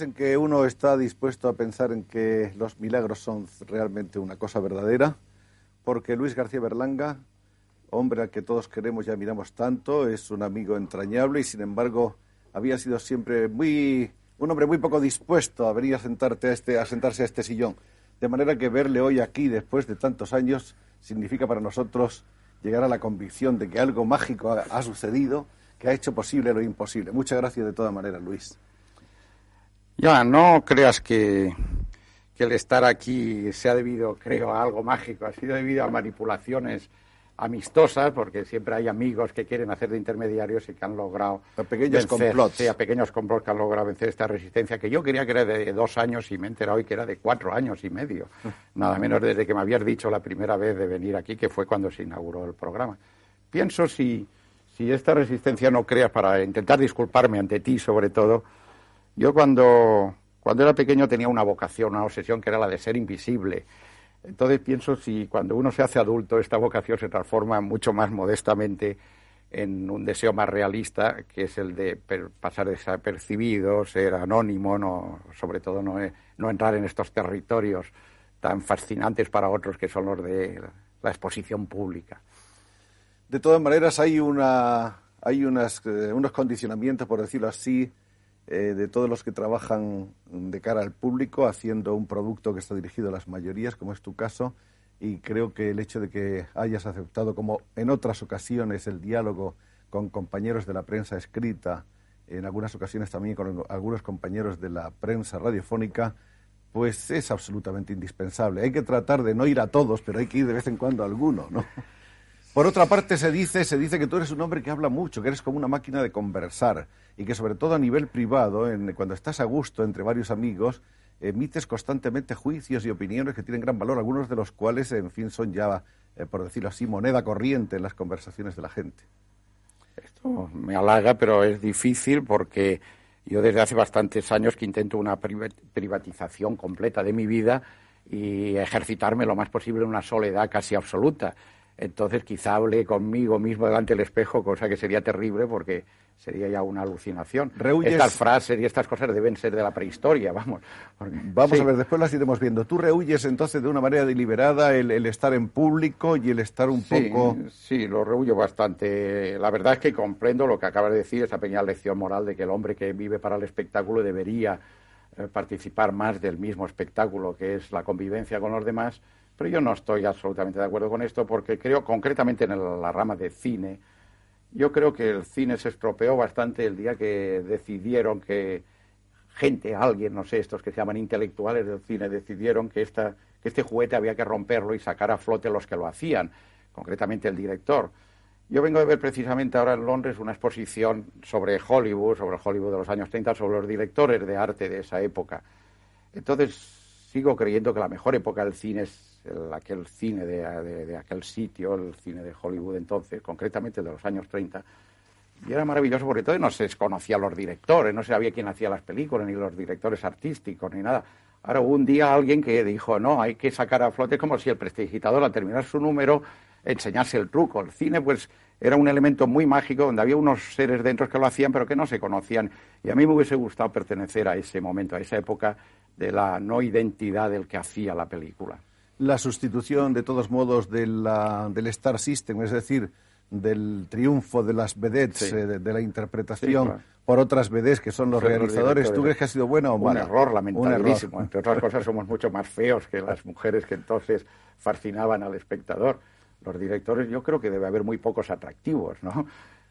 En que uno está dispuesto a pensar en que los milagros son realmente una cosa verdadera, porque Luis García Berlanga, hombre al que todos queremos y admiramos tanto, es un amigo entrañable y sin embargo había sido siempre muy un hombre muy poco dispuesto a venir a sentarte a este a sentarse a este sillón. De manera que verle hoy aquí después de tantos años significa para nosotros llegar a la convicción de que algo mágico ha, ha sucedido que ha hecho posible lo imposible. Muchas gracias de todas maneras, Luis. Ya, no creas que, el estar aquí sea debido, creo, a algo mágico, ha sido debido a manipulaciones amistosas, porque siempre hay amigos que quieren hacer de intermediarios y que han logrado. A pequeños complots. a pequeños complots que han logrado vencer esta resistencia, que yo quería que era de dos años y me he enterado hoy que era de cuatro años y medio. Nada menos desde que me habías dicho la primera vez de venir aquí, que fue cuando se inauguró el programa. Pienso si, si esta resistencia no creas, para intentar disculparme ante ti sobre todo, yo cuando, cuando era pequeño tenía una vocación, una obsesión que era la de ser invisible. Entonces pienso si cuando uno se hace adulto esta vocación se transforma mucho más modestamente en un deseo más realista, que es el de pasar desapercibido, ser anónimo, no, sobre todo no, no entrar en estos territorios tan fascinantes para otros que son los de la exposición pública. De todas maneras, hay, una, hay unas, eh, unos condicionamientos, por decirlo así, eh, de todos los que trabajan de cara al público haciendo un producto que está dirigido a las mayorías, como es tu caso, y creo que el hecho de que hayas aceptado, como en otras ocasiones, el diálogo con compañeros de la prensa escrita, en algunas ocasiones también con algunos compañeros de la prensa radiofónica, pues es absolutamente indispensable. Hay que tratar de no ir a todos, pero hay que ir de vez en cuando a alguno, ¿no? Por otra parte, se dice, se dice que tú eres un hombre que habla mucho, que eres como una máquina de conversar y que sobre todo a nivel privado, en, cuando estás a gusto entre varios amigos, emites constantemente juicios y opiniones que tienen gran valor, algunos de los cuales, en fin, son ya, eh, por decirlo así, moneda corriente en las conversaciones de la gente. Esto me halaga, pero es difícil porque yo desde hace bastantes años que intento una privatización completa de mi vida y ejercitarme lo más posible en una soledad casi absoluta. Entonces quizá hable conmigo mismo delante del espejo, cosa que sería terrible porque sería ya una alucinación. Estas frases y estas cosas deben ser de la prehistoria, vamos. Vamos a ver, después las iremos viendo. ¿Tú rehuyes entonces de una manera deliberada el, estar en público y el estar un poco...? Sí, lo rehuyo bastante. La verdad es que comprendo lo que acabas de decir, esa pequeña lección moral de que el hombre que vive para el espectáculo debería eh, participar más del mismo espectáculo, que es la convivencia con los demás, pero yo no estoy absolutamente de acuerdo con esto porque creo concretamente en la rama de cine, yo creo que el cine se estropeó bastante el día que decidieron que gente, alguien, no sé, estos que se llaman intelectuales del cine, decidieron que, esta, que este juguete había que romperlo y sacar a flote los que lo hacían, concretamente el director. Yo vengo de ver precisamente ahora en Londres una exposición sobre Hollywood, sobre el Hollywood de los años 30, sobre los directores de arte de esa época. Entonces, sigo creyendo que la mejor época del cine es aquel cine de, aquel sitio, el cine de Hollywood entonces, concretamente de los años 30. Y era maravilloso porque todavía no se desconocía los directores, no se sabía quién hacía las películas, ni los directores artísticos, ni nada. Ahora hubo un día alguien que dijo, no, hay que sacar a flote como si el prestidigitador al terminar su número enseñase el truco. El cine, pues, era un elemento muy mágico donde había unos seres dentro que lo hacían pero que no se conocían. Y a mí me hubiese gustado pertenecer a ese momento, a esa época de la no identidad del que hacía la película. La sustitución, de todos modos, de la, del Star System, es decir, del triunfo de las vedettes, eh, de, la interpretación por otras vedettes que son los realizadores, ¿tú crees que ha sido buena o mala? Un error lamentabilísimo. Entre otras cosas, somos mucho más feos que las mujeres que entonces fascinaban al espectador. Los directores, yo creo que debe haber muy pocos atractivos, ¿no?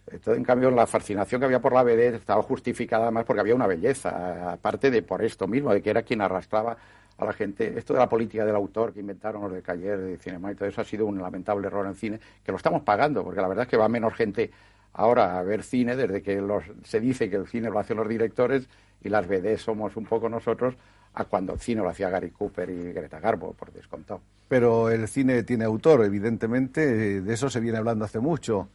en cambio, la fascinación que había por la vedette estaba justificada más porque había una belleza, aparte de por esto mismo, de que era quien arrastraba a la gente. Esto de la política del autor que inventaron los de Cayer, de Cinema y todo eso ha sido un lamentable error en cine, que lo estamos pagando, porque la verdad es que va menos gente ahora a ver cine desde que los, se dice que el cine lo hacen los directores y las BD somos un poco nosotros a cuando el cine lo hacía Gary Cooper y Greta Garbo, por descontado. Pero el cine tiene autor, evidentemente, de eso se viene hablando hace mucho.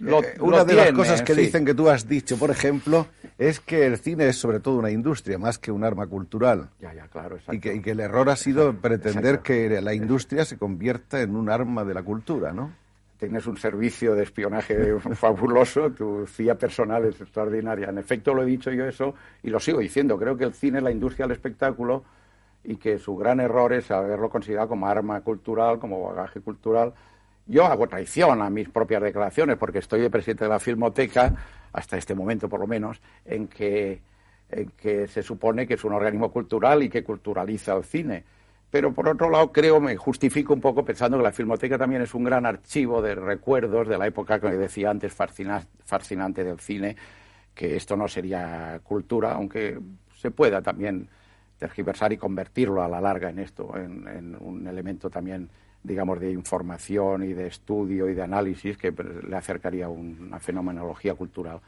Eh, una de las cosas que dicen que tú has dicho, por ejemplo, es que el cine es sobre todo una industria más que un arma cultural. Ya, ya, claro, y, que, y que, el error ha sido pretender que la industria se convierta en un arma de la cultura, ¿no? Tienes un servicio de espionaje fabuloso, tu CIA personal es extraordinaria. En efecto, lo he dicho yo eso y lo sigo diciendo. Creo que el cine es la industria del espectáculo y que su gran error es haberlo considerado como arma cultural, como bagaje cultural yo hago traición a mis propias declaraciones porque estoy de presidente de la Filmoteca, hasta este momento por lo menos, en que, se supone que es un organismo cultural y que culturaliza el cine. Pero por otro lado, creo, me justifico un poco pensando que la Filmoteca también es un gran archivo de recuerdos de la época que decía antes fascinante del cine, que esto no sería cultura, aunque se pueda también tergiversar y convertirlo a la larga en esto, en un elemento también digamos, de información y de estudio y de análisis que le acercaría a una fenomenología cultural.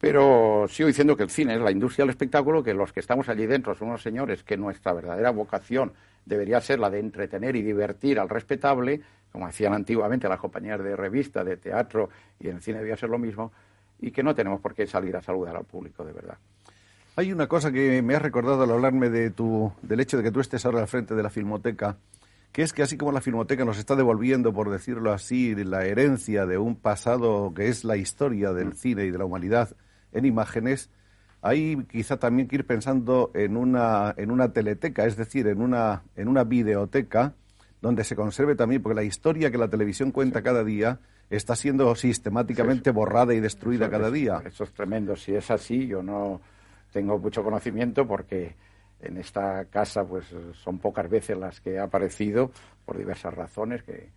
Pero sigo diciendo que el cine es la industria del espectáculo, que los que estamos allí dentro son unos señores que nuestra verdadera vocación debería ser la de entretener y divertir al respetable, como hacían antiguamente las compañías de revista, de teatro, y en el cine debía ser lo mismo, y que no tenemos por qué salir a saludar al público, de verdad. Hay una cosa que me has recordado al hablarme de tu, del hecho de que tú estés ahora al frente de la Filmoteca, que es que así como la Filmoteca nos está devolviendo, por decirlo así, la herencia de un pasado que es la historia del mm. cine y de la humanidad en imágenes, hay quizá también que ir pensando en una, en una teleteca, es decir, en una, en una videoteca, donde se conserve también, porque la historia que la televisión cuenta cada día está siendo sistemáticamente borrada y destruida cada día. Eso es tremendo. Si es así, yo no tengo mucho conocimiento porque en esta casa pues son pocas veces las que ha aparecido por diversas razones que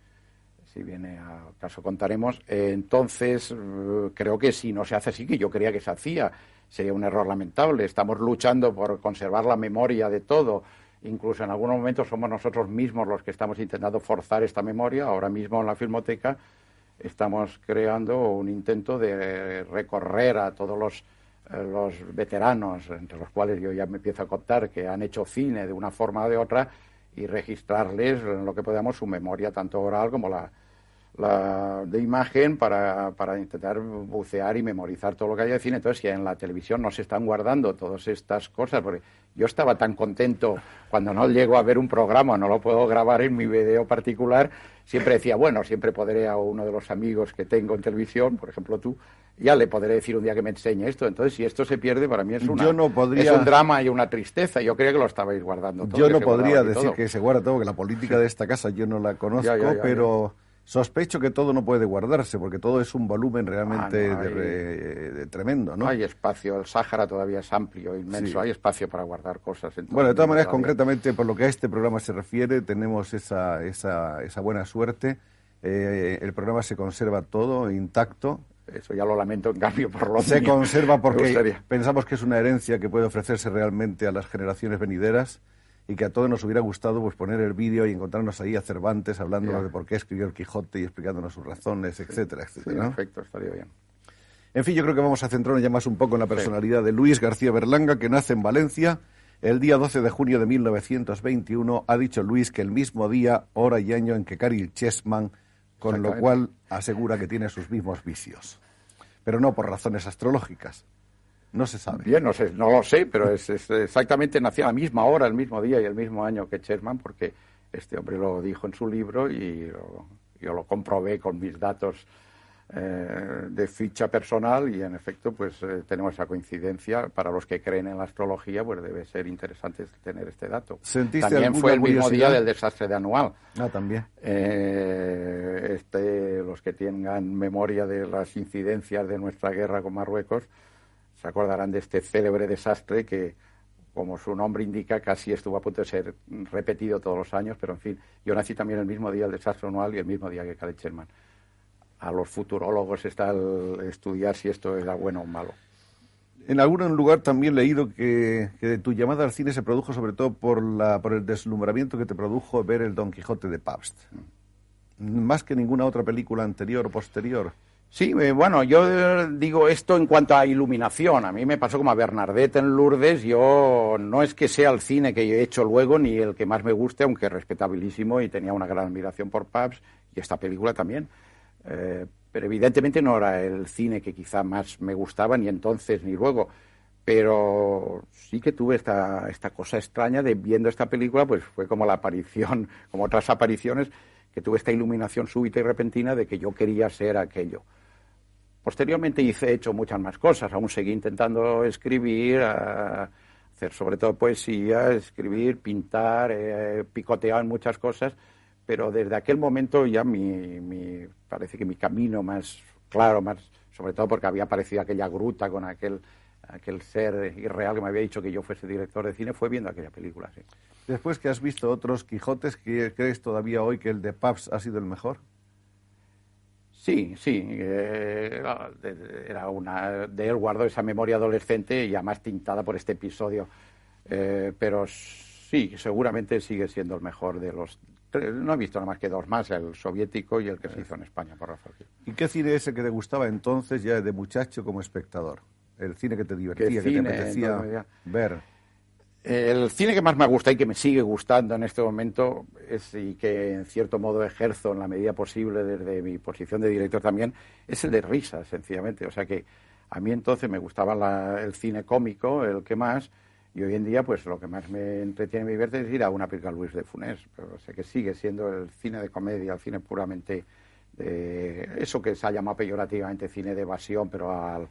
si viene al caso contaremos. entonces, eh, creo que si no se hace así, que yo creía que se hacía, sería un error lamentable. Estamos luchando por conservar la memoria de todo. Incluso en algunos momentos somos nosotros mismos los que estamos intentando forzar esta memoria. Ahora mismo en la Filmoteca estamos creando un intento de recorrer a todos los los veteranos, entre los cuales yo ya me empiezo a contar, que han hecho cine de una forma o de otra, y registrarles lo que podamos su memoria, tanto oral como la, la de imagen, para, para, intentar bucear y memorizar todo lo que hay de cine. Entonces, si en la televisión no se están guardando todas estas cosas, porque yo estaba tan contento cuando no llego a ver un programa, no lo puedo grabar en mi video particular, siempre decía, bueno, siempre podré a uno de los amigos que tengo en televisión, por ejemplo tú, ya le podré decir un día que me enseñe esto. Entonces, si esto se pierde, para mí es, una, es un drama y una tristeza. Yo creía que lo estabais guardando todo. Yo no podría decir que se guarda todo, que la política de esta casa yo no la conozco, pero... Sospecho que todo no puede guardarse, porque todo es un volumen realmente ah, de, tremendo, ¿no? hay espacio, el Sáhara todavía es amplio, inmenso, hay espacio para guardar cosas. bueno, de todas maneras, concretamente, por lo que a este programa se refiere, tenemos esa, esa, esa buena suerte. Eh, el programa se conserva todo intacto. Eso ya lo lamento, en cambio, por lo Se conserva porque pensamos que es una herencia que puede ofrecerse realmente a las generaciones venideras y que a todos nos hubiera gustado pues poner el vídeo y encontrarnos ahí a Cervantes hablándonos de por qué escribió el Quijote y explicándonos sus razones, etcétera, etcétera. Perfecto, estaría bien. En fin, yo creo que vamos a centrarnos ya más un poco en la personalidad de Luis García Berlanga, que nace en Valencia el día 12 de junio de 1921. Ha dicho Luis que el mismo día, hora y año en que Caril Chessman, con lo cual asegura que tiene sus mismos vicios. Pero no por razones astrológicas, no se sabe. Bien, no, sé, no lo sé, pero es, exactamente nació a la misma hora, el mismo día y el mismo año que Sherman, porque este hombre lo dijo en su libro y yo lo comprobé con mis datos eh, de ficha personal y en efecto pues eh, tenemos esa coincidencia. Para los que creen en la astrología pues debe ser interesante tener este dato. También fue el mismo día del desastre de anual. Ah también. Eh, este los que tengan memoria de las incidencias de nuestra guerra con Marruecos se acordarán de este célebre desastre que como su nombre indica, casi estuvo a punto de ser repetido todos los años, pero en fin, yo nací también el mismo día del desastre anual y el mismo día que Khaled Sherman a los futurólogos está el estudiar si esto era bueno o malo. En algún lugar también he leído que, tu llamada al cine se produjo sobre todo por, la, por el deslumbramiento que te produjo ver el Don Quijote de Pabst. Más que ninguna otra película anterior o posterior. Sí, eh, bueno, yo digo esto en cuanto a iluminación. A mí me pasó como a Bernadette en Lourdes. Yo no es que sea el cine que he hecho luego ni el que más me guste, aunque respetabilísimo y tenía una gran admiración por Pabst y esta película también. Eh, pero evidentemente no era el cine que quizá más me gustaba, ni entonces ni luego. Pero sí que tuve esta, esta cosa extraña de viendo esta película, pues fue como la aparición, como otras apariciones, que tuve esta iluminación súbita y repentina de que yo quería ser aquello. Posteriormente hice hecho muchas más cosas, aún seguí intentando escribir, hacer sobre todo poesía, escribir, pintar, eh, picotear muchas cosas, pero desde aquel momento ya mi, parece que mi camino más claro, más sobre todo porque había aparecido aquella gruta con aquel aquel ser irreal que me había dicho que yo fuese director de cine, fue viendo aquella película. Sí. Después que has visto otros Quijotes, ¿crees todavía hoy que el de Pabst ha sido el mejor? Sí, sí. Eh, era una, de él guardo esa memoria adolescente ya más tintada por este episodio. Eh, pero sí, seguramente sigue siendo el mejor de los no he visto nada más que dos más, el soviético y el que se hizo en España por Rafael ¿Y qué cine es el que te gustaba entonces ya de muchacho como espectador? El cine que te divertía, que te apetecía ver. El cine que más me gusta y que me sigue gustando en este momento es, y que en cierto modo ejerzo en la medida posible desde mi posición de director también, es el de risa, sencillamente. O sea que a mí entonces me gustaba el cine cómico, el que más, y hoy en día, pues lo que más me entretiene y me divierte es ir a una película Luis de Funés. Pero sé que sigue siendo el cine de comedia, el cine puramente de eso que se ha llamado peyorativamente cine de evasión, pero al, eh,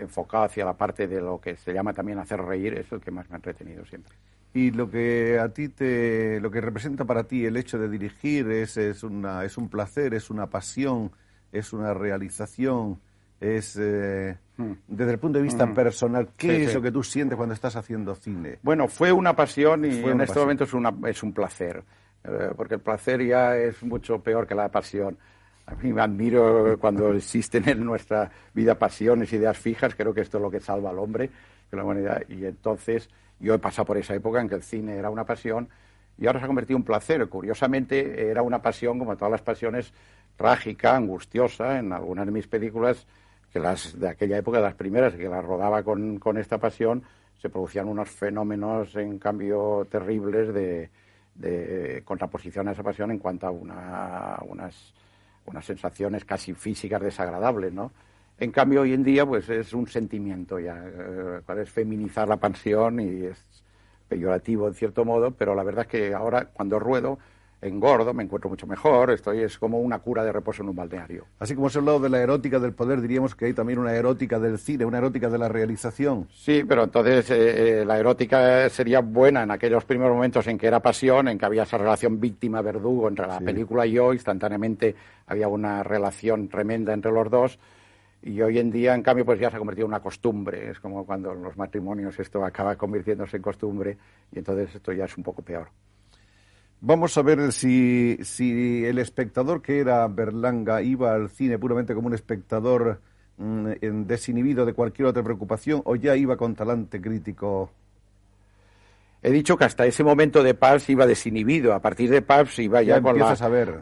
enfocado hacia la parte de lo que se llama también hacer reír, es el que más me ha entretenido siempre. Y lo que a ti te, lo que representa para ti el hecho de dirigir es, es, una, es un placer, es una pasión, es una realización es eh, hmm. desde el punto de vista hmm. personal, ¿qué es lo que tú sientes cuando estás haciendo cine? Bueno, fue una pasión y en este momento es, una, es un placer, eh, porque el placer ya es mucho peor que la pasión. A mí me admiro cuando existen en nuestra vida pasiones, ideas fijas, creo que esto es lo que salva al hombre, que la humanidad. Y entonces yo he pasado por esa época en que el cine era una pasión y ahora se ha convertido en un placer. Curiosamente, era una pasión, como todas las pasiones, trágica, angustiosa. En algunas de mis películas que las de aquella época, las primeras que las rodaba con, con esta pasión, se producían unos fenómenos, en cambio, terribles de, de contraposición a esa pasión en cuanto a una, unas, unas sensaciones casi físicas desagradables, ¿no? En cambio, hoy en día, pues es un sentimiento ya, eh, es feminizar la pasión y es peyorativo en cierto modo, pero la verdad es que ahora, cuando ruedo, engordo, me encuentro mucho mejor, estoy es como una cura de reposo en un balneario. Así como se ha hablado de la erótica del poder, diríamos que hay también una erótica del cine, una erótica de la realización. Sí, pero entonces eh, eh, la erótica sería buena en aquellos primeros momentos en que era pasión, en que había esa relación víctima-verdugo entre la película y yo, instantáneamente había una relación tremenda entre los dos. Y hoy en día, en cambio, pues ya se ha convertido en una costumbre. Es como cuando en los matrimonios esto acaba convirtiéndose en costumbre y entonces esto ya es un poco peor. Vamos a ver si, el espectador que era Berlanga iba al cine puramente como un espectador mm, desinhibido de cualquier otra preocupación o ya iba con talante crítico. He dicho que hasta ese momento de Pabst iba desinhibido. A partir de Pabst iba ya, con la,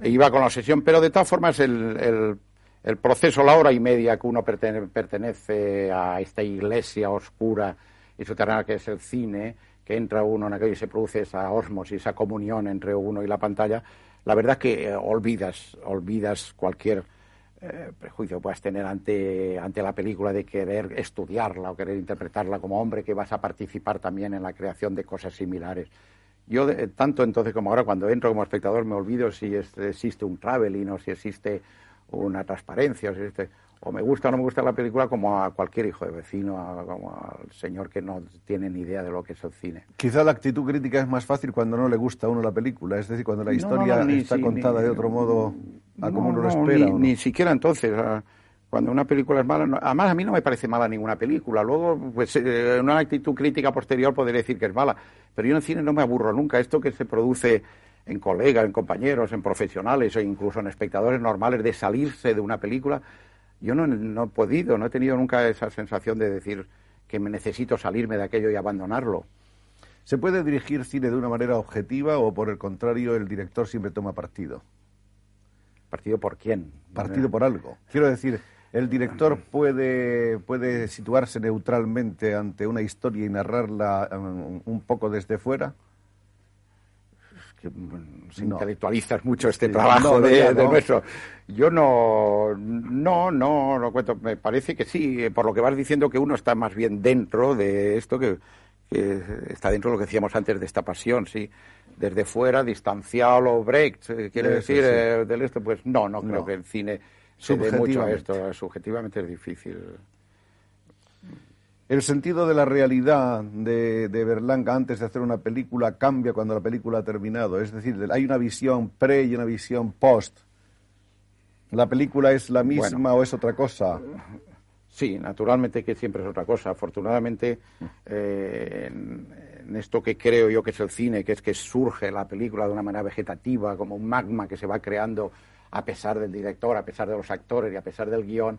iba con la obsesión. Pero de todas formas el, el, proceso, la hora y media que uno pertenece a esta iglesia oscura y subterránea que es el cine, que entra uno en aquello y se produce esa osmosis, esa comunión entre uno y la pantalla, la verdad es que eh, olvidas, olvidas cualquier eh, prejuicio que puedas tener ante, ante la película de querer estudiarla o querer interpretarla como hombre, que vas a participar también en la creación de cosas similares. Yo, tanto entonces como ahora, cuando entro como espectador, me olvido si existe un traveling o si existe una transparencia. Este, o me gusta o no me gusta la película como a cualquier hijo de vecino, como al señor que no tiene ni idea de lo que es el cine. Quizá la actitud crítica es más fácil cuando no le gusta a uno la película, es decir, cuando la historia está contada de otro modo a como uno lo espera. Ni, ni siquiera entonces. Cuando una película es mala, además a mí no me parece mala ninguna película. Luego, pues eh, una actitud crítica posterior podría decir que es mala. Pero yo en el cine no me aburro nunca. Esto que se produce en colegas, en compañeros, en profesionales o incluso en espectadores normales de salirse de una película, yo no, no he podido, no he tenido nunca esa sensación de decir que me necesito salirme de aquello y abandonarlo. ¿Se puede dirigir cine de una manera objetiva o por el contrario el director siempre toma partido? ¿Partido por quién? Partido por algo. Quiero decir, ¿El director puede, puede situarse neutralmente ante una historia y narrarla um, un poco desde fuera? Si intelectualizas mucho este trabajo de, nuestro. Yo no, no, no lo cuento. Me parece que sí, por lo que vas diciendo que uno está más bien dentro de esto que, está dentro de lo que decíamos antes de esta pasión, sí. Desde fuera, distanciado, o Brecht, eh, quiere decir, eh, del esto, pues no, no, creo que el cine se mucho esto, subjetivamente es difícil. El sentido de la realidad de, de, Berlanga antes de hacer una película cambia cuando la película ha terminado. Es decir, hay una visión pre y una visión post. ¿La película es la misma o es otra cosa? Sí, naturalmente que siempre es otra cosa. Afortunadamente, eh, en, esto que creo yo que es el cine, que es que surge la película de una manera vegetativa, como un magma que se va creando a pesar del director, a pesar de los actores y a pesar del guion,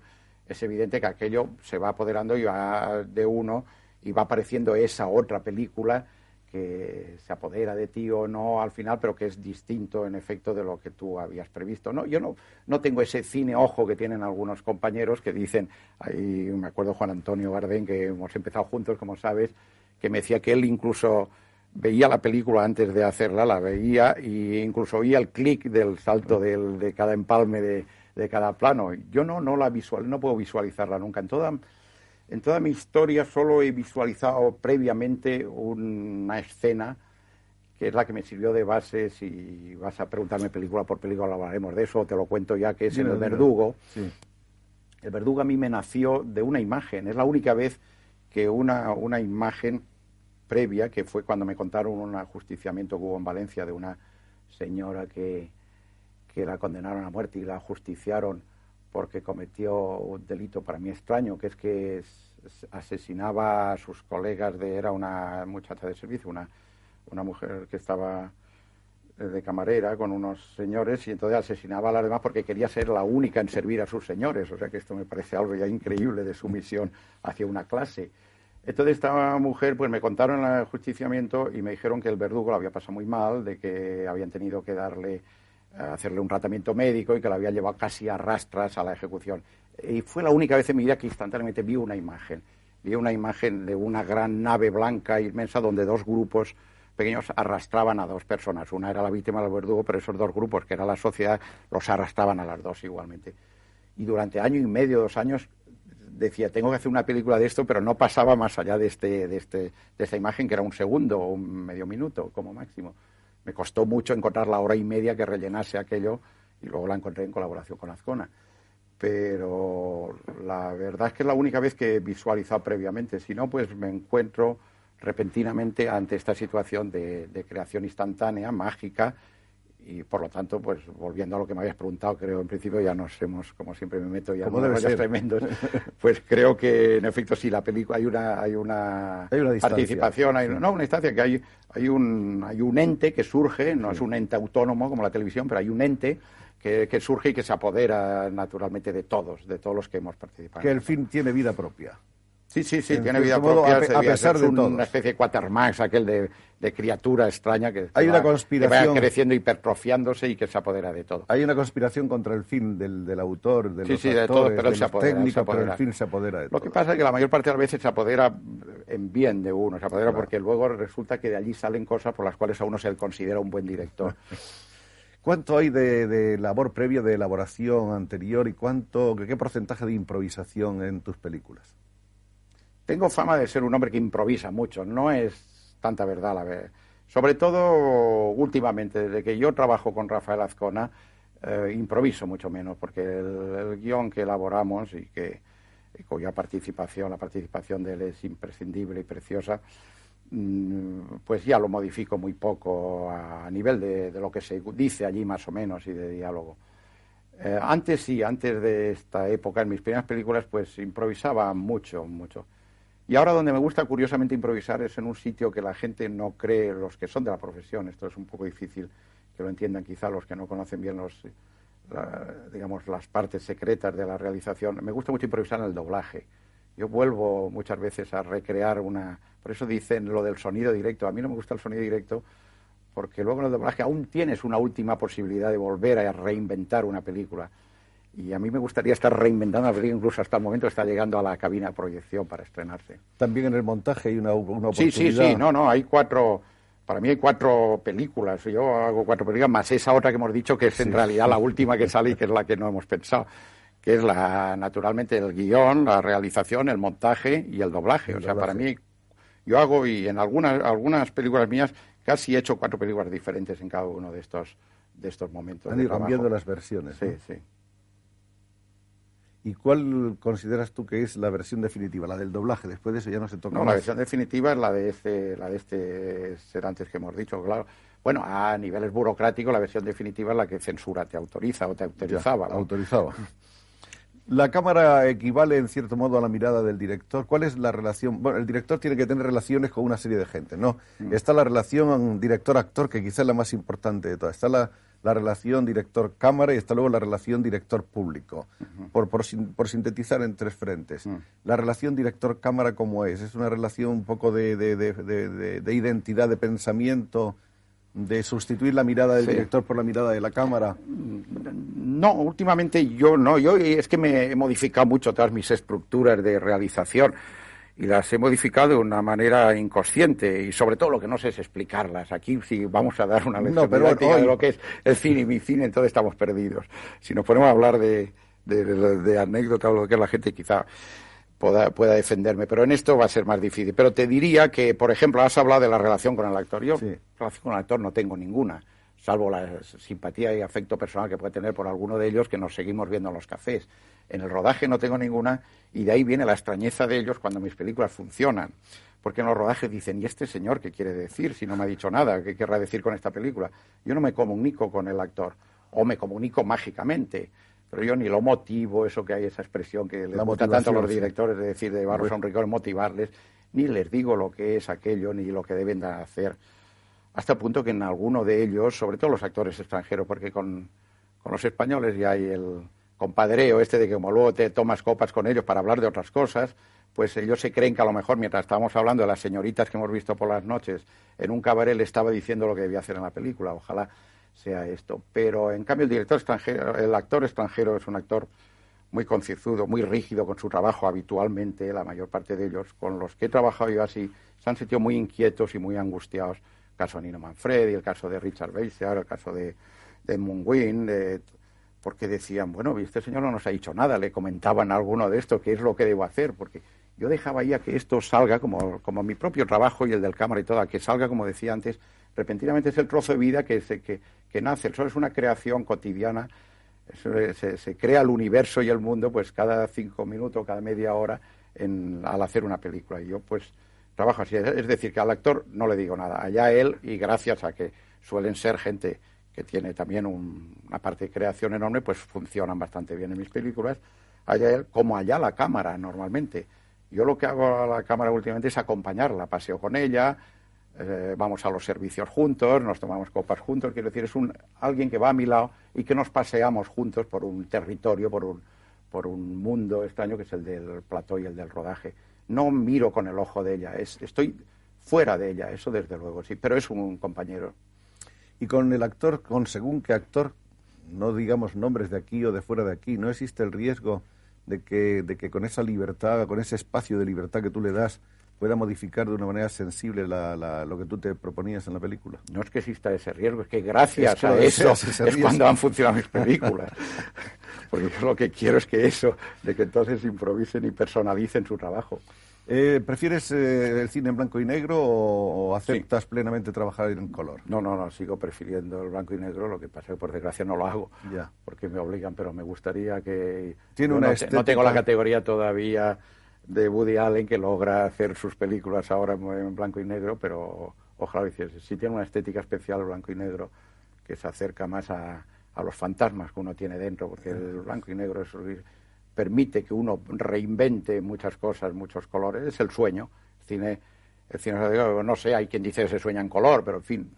es evidente que aquello se va apoderando y va de uno y va apareciendo esa otra película que se apodera de ti o no al final, pero que es distinto en efecto de lo que tú habías previsto. No, yo no, no tengo ese cine ojo que tienen algunos compañeros que dicen, ahí me acuerdo Juan Antonio Gardén, que hemos empezado juntos, como sabes, que me decía que él incluso veía la película antes de hacerla, la veía e incluso oía el clic del salto de cada empalme de, cada plano. Yo no, no la visual, no puedo visualizarla nunca. En toda, en toda mi historia solo he visualizado previamente una escena que es la que me sirvió de base. Si vas a preguntarme película por película, hablaremos de eso, te lo cuento ya, que es El Verdugo. El Verdugo a mí me nació de una imagen. Es la única vez que una, una imagen previa, que fue cuando me contaron un ajusticiamiento que hubo en Valencia de una señora que, que la condenaron a muerte y la ajusticiaron porque cometió un delito para mí extraño, que es que asesinaba a sus colegas de era una muchacha de servicio, una, una mujer que estaba de camarera con unos señores y entonces asesinaba a las demás porque quería ser la única en servir a sus señores. O sea que esto me parece algo ya increíble de su misión hacia una clase. Entonces esta mujer, pues me contaron el ajusticiamiento y me dijeron que el verdugo lo había pasado muy mal, de que habían tenido que darle, hacerle un tratamiento médico y que la habían llevado casi a rastras a la ejecución. Y fue la única vez en mi vida que instantáneamente vi una imagen. Vi una imagen de una gran nave blanca inmensa donde dos grupos pequeños arrastraban a dos personas. Una era la víctima del verdugo, pero esos dos grupos, que era la sociedad, los arrastraban a las dos igualmente. Y durante año y medio, dos años, decía, tengo que hacer una película de esto, pero no pasaba más allá de, este, de, este, de esta imagen, que era un segundo o un medio minuto como máximo. Me costó mucho encontrar la hora y media que rellenase aquello y luego la encontré en colaboración con Azcona. Pero la verdad es que es la única vez que he visualizado previamente. Si no, pues me encuentro repentinamente ante esta situación de creación instantánea, mágica, y por lo tanto, pues volviendo a lo que me habías preguntado, creo en principio ya nos hemos, como siempre me meto ya en rollos tremendos, pues creo que en efecto sí la película hay una hay una, participación, hay, no una instancia que hay hay un hay un ente que surge, no es un ente autónomo como la televisión, pero hay un ente que, que surge y que se apodera naturalmente de todos, de todos los que hemos participado. Que el film tiene vida propia. Sí, sí, sí, tiene vida propia. A, pesar de todo. Una especie de Quatermax, aquel de, criatura extraña que, Hay una conspiración... va creciendo, hipertrofiándose y que se apodera de todo. Hay una conspiración contra el fin del, del autor, de los sí, de todo, pero se apodera, pero el fin se apodera de Lo que pasa es que la mayor parte de las veces se apodera en bien de uno, se apodera porque luego resulta que de allí salen cosas por las cuales a uno se le considera un buen director. ¿Cuánto hay de, de, labor previa, de elaboración anterior y cuánto, qué porcentaje de improvisación en tus películas? Tengo fama de ser un hombre que improvisa mucho, no es tanta verdad la verdad. Sobre todo últimamente, desde que yo trabajo con Rafael Azcona, eh, improviso mucho menos, porque el, guion que elaboramos y que cuya participación, la participación de él es imprescindible y preciosa, mm, pues ya lo modifico muy poco a, nivel de, lo que se dice allí más o menos y de diálogo. Eh, antes sí, antes de esta época, en mis primeras películas, pues improvisaba mucho, mucho. Y ahora donde me gusta curiosamente improvisar es en un sitio que la gente no cree, los que son de la profesión, esto es un poco difícil que lo entiendan quizá los que no conocen bien los, digamos, las partes secretas de la realización. Me gusta mucho improvisar en el doblaje. Yo vuelvo muchas veces a recrear una... Por eso dicen lo del sonido directo. A mí no me gusta el sonido directo porque luego en el doblaje aún tienes una última posibilidad de volver a reinventar una película. Y a mí me gustaría estar reinventando película, incluso hasta el momento está llegando a la cabina de proyección para estrenarse. También en el montaje hay una, una oportunidad. Sí, sí, sí, no, no, hay cuatro para mí hay cuatro películas, yo hago cuatro películas, más esa otra que hemos dicho que es en realidad la última que sale y que es la que no hemos pensado, que es la naturalmente el guion, la realización, el montaje y el doblaje. o sea, para mí yo hago y en algunas algunas películas mías casi he hecho cuatro películas diferentes en cada uno de estos de estos momentos. Han ido cambiando las versiones. Sí, sí. ¿Y cuál consideras tú que es la versión definitiva? La del doblaje, después de eso ya no se toca No, la versión definitiva es la de este, la de este ser antes que hemos dicho, claro. Bueno, a niveles burocráticos la versión definitiva es la que censura te autoriza o te autorizaba. Autorizaba. La cámara equivale en cierto modo a la mirada del director. ¿Cuál es la relación? Bueno, el director tiene que tener relaciones con una serie de gente, ¿no? Mm. Está la relación director-actor, que quizás es la más importante de todas. Está la la relación director-cámara y hasta luego la relación director-público, por, por, sintetizar en tres frentes. La relación director-cámara, ¿cómo es? ¿Es una relación un poco de, de, de, de identidad, de pensamiento, de sustituir la mirada del director por la mirada de la cámara? No, últimamente yo no. Yo es que me he modificado mucho todas mis estructuras de realización y las he modificado de una manera inconsciente y sobre todo lo que no sé es explicarlas. Aquí si vamos a dar una lección de lo que es el cine y mi cine, entonces estamos perdidos. Si nos ponemos a hablar de, de, anécdota o lo que la gente quizá pueda, pueda defenderme, pero en esto va a ser más difícil. Pero te diría que, por ejemplo, has hablado de la relación con el actor. Yo relación con el actor no tengo ninguna salvo la simpatía y afecto personal que puede tener por alguno de ellos que nos seguimos viendo en los cafés. En el rodaje no tengo ninguna y de ahí viene la extrañeza de ellos cuando mis películas funcionan. Porque en los rodajes dicen, ¿y este señor qué quiere decir si no me ha dicho nada? ¿Qué querrá decir con esta película? Yo no me comunico con el actor o me comunico mágicamente pero yo ni lo motivo, eso que hay, esa expresión que les gusta tanto a los directores de decir de llevarlos a un rigor, motivarles, ni les digo lo que es aquello, ni lo que deben de hacer hasta el punto que en alguno de ellos, sobre todo los actores extranjeros, porque con, los españoles ya hay el compadreo este de que como luego te tomas copas con ellos para hablar de otras cosas, pues ellos se creen que a lo mejor mientras estábamos hablando de las señoritas que hemos visto por las noches en un cabaret le estaba diciendo lo que debía hacer en la película. Ojalá sea esto. Pero en cambio el director extranjero, el actor extranjero es un actor muy concienzudo, muy rígido con su trabajo habitualmente, la mayor parte de ellos, con los que he trabajado yo así, se han sentido muy inquietos y muy angustiados caso de Nino Manfredi, el caso de Richard Beiser, el caso de, de Moon porque decían, bueno, este señor no nos ha dicho nada, le comentaban alguno de esto, qué es lo que debo hacer, porque yo dejaba ahí a que esto salga, como, mi propio trabajo y el del cámara y todo, a que salga, como decía antes, repentinamente es el trozo de vida que, se, que, que nace, el sol es una creación cotidiana, se, se, crea el universo y el mundo pues cada cinco minutos, cada media hora en, al hacer una película. Y yo pues trabajo así. Es decir, que al actor no le digo nada. Allá él, y gracias a que suelen ser gente que tiene también una parte de creación enorme, pues funcionan bastante bien en mis películas. Allá él, como allá la cámara normalmente. Yo lo que hago a la cámara últimamente es acompañarla, paseo con ella, eh, vamos a los servicios juntos, nos tomamos copas juntos, quiero decir, es un, alguien que va a mi lado y que nos paseamos juntos por un territorio, por un, por un mundo extraño que es el del plató y el del rodaje no miro con el ojo de ella, es, estoy fuera de ella, eso desde luego, sí, pero es un compañero. Y con el actor, con según qué actor, no digamos nombres de aquí o de fuera de aquí, ¿no existe el riesgo de que, de que con esa libertad, con ese espacio de libertad que tú le das, pueda modificar de una manera sensible lo que tú te proponías en la película. No es que exista ese riesgo, es que gracias a eso es cuando han funcionado mis películas. Porque yo lo que quiero es que eso, de que entonces improvisen y personalicen su trabajo. Eh, ¿Prefieres eh, el cine en blanco y negro o, aceptas plenamente trabajar en color? No, no, no, sigo prefiriendo el blanco y negro, lo que pasa es que por desgracia no lo hago, ya. porque me obligan, pero me gustaría que... Tiene una no, tengo la categoría todavía de Woody Allen que logra hacer sus películas ahora en blanco y negro, pero ojalá hiciese. Sí tiene una estética especial blanco y negro que se acerca más a, a los fantasmas que uno tiene dentro, porque el blanco y negro es permite que uno reinvente muchas cosas, muchos colores, es el sueño. El cine, el cine, no sé, hay quien dice que se sueña en color, pero en fin,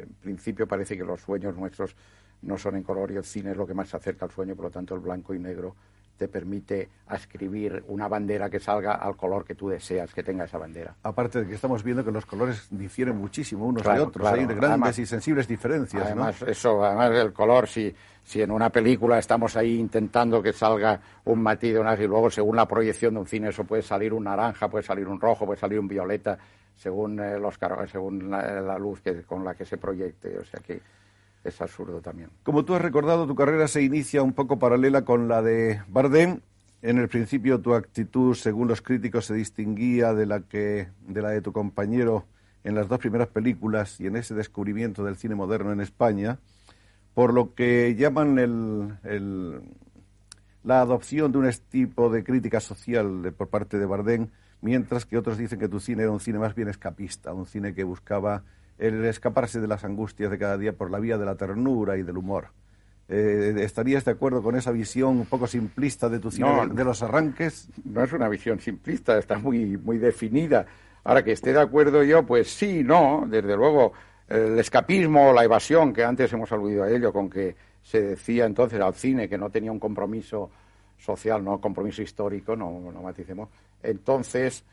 en principio parece que los sueños nuestros no son en color y el cine es lo que más se acerca al sueño, por lo tanto el blanco y negro te permite escribir una bandera que salga al color que tú deseas que tenga esa bandera. Aparte de que estamos viendo que los colores difieren muchísimo unos de otros, hay grandes y sensibles diferencias. Además, eso, además el color, si, si en una película estamos ahí intentando que salga un matiz de y luego según la proyección de un cine eso puede salir un naranja, puede salir un rojo, puede salir un violeta, según eh, los según la, luz que, con la que se proyecte. O sea que es absurdo también. Como tú has recordado, tu carrera se inicia un poco paralela con la de Bardem. En el principio tu actitud, según los críticos, se distinguía de la, que, de, la de tu compañero en las dos primeras películas y en ese descubrimiento del cine moderno en España, por lo que llaman el, la adopción de un tipo de crítica social por parte de Bardem, mientras que otros dicen que tu cine era un cine más bien escapista, un cine que buscaba el escaparse de las angustias de cada día por la vía de la ternura y del humor. Eh, ¿Estarías de acuerdo con esa visión un poco simplista de tu cine de los arranques? No es una visión simplista, está muy, muy definida. Ahora que esté de acuerdo yo, pues sí, no, desde luego el escapismo, la evasión, que antes hemos aludido a ello, con que se decía entonces al cine que no tenía un compromiso social, no compromiso histórico, no, no maticemos. Entonces,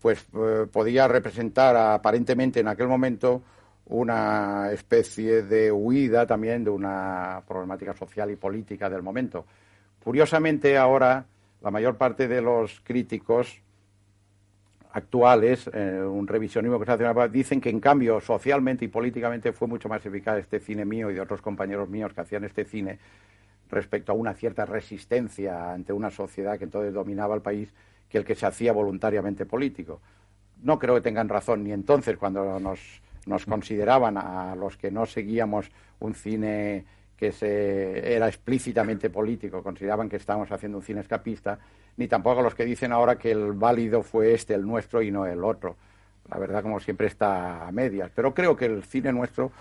pues eh, podía representar aparentemente en aquel momento una especie de huida también de una problemática social y política del momento. Curiosamente, ahora la mayor parte de los críticos actuales, eh, un revisionismo que se hace, dicen que en cambio socialmente y políticamente fue mucho más eficaz este cine mío y de otros compañeros míos que hacían este cine respecto a una cierta resistencia ante una sociedad que entonces dominaba el país que el que se hacía voluntariamente político. No creo que tengan razón ni entonces cuando nos, nos consideraban a los que no seguíamos un cine que se, era explícitamente político, consideraban que estábamos haciendo un cine escapista, ni tampoco a los que dicen ahora que el válido fue este, el nuestro, y no el otro. La verdad, como siempre, está a medias. Pero creo que el cine nuestro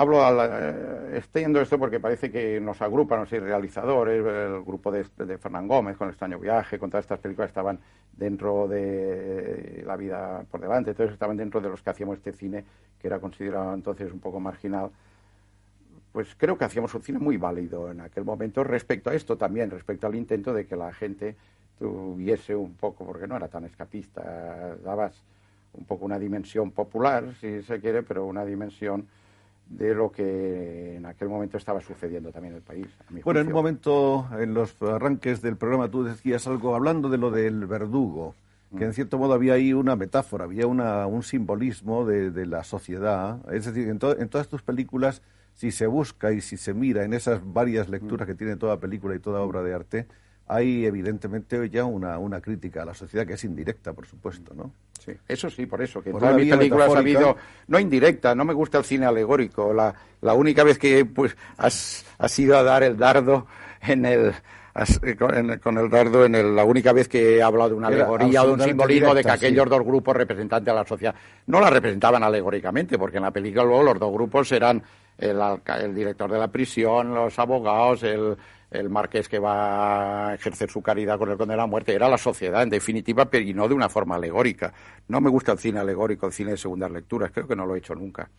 Hablo, eh, estoy yendo esto porque parece que nos agrupan los realizadores, el grupo de, de Fernán Gómez con extraño viaje, con todas estas películas estaban dentro de La vida por delante, entonces estaban dentro de los que hacíamos este cine, que era considerado entonces un poco marginal. Pues creo que hacíamos un cine muy válido en aquel momento respecto a esto también, respecto al intento de que la gente tuviese un poco, porque no era tan escapista, dabas un poco una dimensión popular, si se quiere, pero una dimensión de lo que en aquel momento estaba sucediendo también en el país. bueno, en un momento, en los arranques del programa, tú decías algo hablando de lo del verdugo, que en mm. cierto modo había ahí una metáfora, había una, un simbolismo de, la sociedad. Es decir, en, en, todas tus películas, si se busca y si se mira en esas varias lecturas mm. que tiene toda película y toda obra de arte, hay evidentemente ya una, una crítica a la sociedad que es indirecta, por supuesto, ¿no? Sí, eso sí, por eso, que en todas mis películas ha habido, no indirecta, no me gusta el cine alegórico, la, la única vez que pues has, has ido a dar el dardo en el, con, el dardo en el, la única vez que he hablado de una alegoría o de un simbolismo de que aquellos dos grupos representantes de la sociedad no la representaban alegóricamente, porque en la película luego los dos grupos eran el, el director de la prisión, los abogados, el, el marqués que va a ejercer su caridad con el conde de la muerte, era la sociedad, en definitiva, pero y no de una forma alegórica. No me gusta el cine alegórico, el cine de segundas lecturas, creo que no lo he hecho nunca.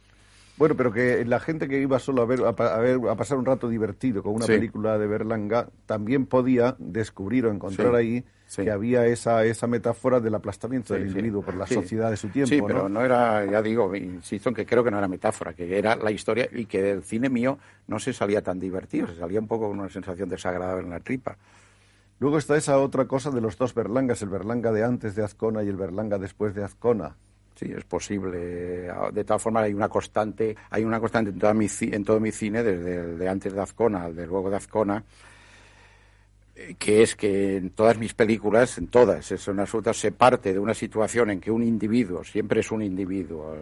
Bueno, pero que la gente que iba solo a ver a, ver, a pasar un rato divertido con una película de Berlanga también podía descubrir o encontrar ahí que había esa esa metáfora del aplastamiento del individuo por la sociedad de su tiempo. Sí, pero ¿no? era, ya digo, insisto en que creo que no era metáfora, que era la historia y que del cine mío no se salía tan divertido, se salía un poco con una sensación desagradable en la tripa. Luego está esa otra cosa de los dos Berlangas, el Berlanga de antes de Azcona y el Berlanga después de Azcona. Sí, es posible. De todas formas, hay una constante, hay una constante en, mi, en todo mi cine, desde el de antes de Azcona al de luego de Azcona, que es que en todas mis películas, en todas, son absolutas, se parte de una situación en que un individuo, siempre es un individuo,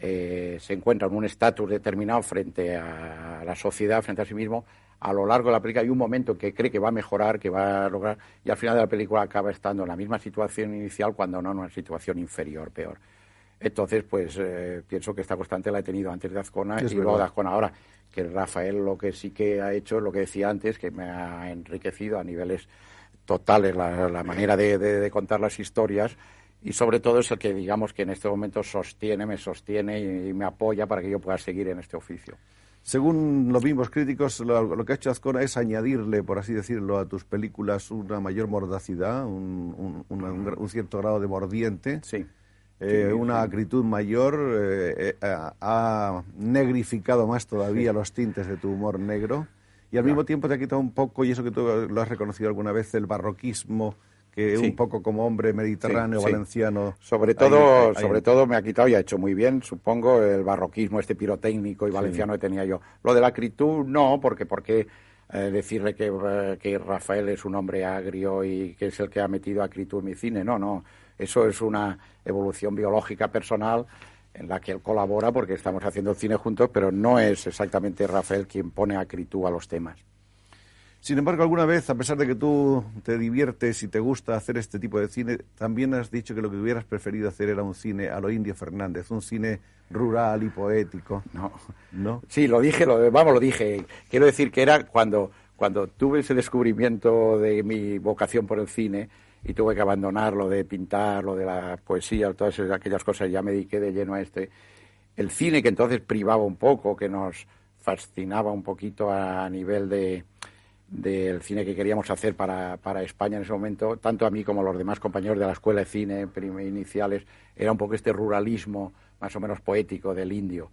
eh, se encuentra en un estatus determinado frente a la sociedad, frente a sí mismo, a lo largo de la película hay un momento que cree que va a mejorar, que va a lograr, y al final de la película acaba estando en la misma situación inicial, cuando no en una situación inferior, peor. Entonces, pues eh, pienso que esta constante la he tenido antes de Azcona y luego de Azcona ahora. Que Rafael lo que sí que ha hecho, lo que decía antes, que me ha enriquecido a niveles totales la, manera de, contar las historias y sobre todo es el que digamos que en este momento sostiene, me sostiene y, me apoya para que yo pueda seguir en este oficio. Según los mismos críticos, lo, que ha hecho Azcona es añadirle, por así decirlo, a tus películas una mayor mordacidad, un, un cierto grado de mordiente. Sí. Eh, una acritud mayor, eh, eh, ha negrificado más todavía los tintes de tu humor negro. Y al mismo tiempo te ha quitado un poco, y eso que tú lo has reconocido alguna vez, el barroquismo que un poco como hombre mediterráneo, valenciano. Sobre todo, sobre todo me ha quitado y ha hecho muy bien, supongo, el barroquismo, este pirotécnico y valenciano que tenía yo. Lo de la acritud no, porque porque decirle que, que Rafael es un hombre agrio y que es el que ha metido acritud en mi cine, no, no. Eso es una evolución biológica personal en la que él colabora porque estamos haciendo cine juntos, pero no es exactamente Rafael quien pone acritud a los temas. Sin embargo, alguna vez, a pesar de que tú te diviertes y te gusta hacer este tipo de cine, también has dicho que lo que hubieras preferido hacer era un cine a lo Indio Fernández, un cine rural y poético. No, no. Sí, lo dije, lo, vamos, lo dije. Quiero decir que era cuando, cuando tuve ese descubrimiento de mi vocación por el cine, y tuve que abandonar lo de pintar, lo de la poesía, todas aquellas cosas, ya me dediqué de lleno a este. El cine que entonces privaba un poco, que nos fascinaba un poquito a nivel de del cine que queríamos hacer para, para España en ese momento, tanto a mí como a los demás compañeros de la escuela de cine iniciales, era un poco este ruralismo más o menos poético del indio.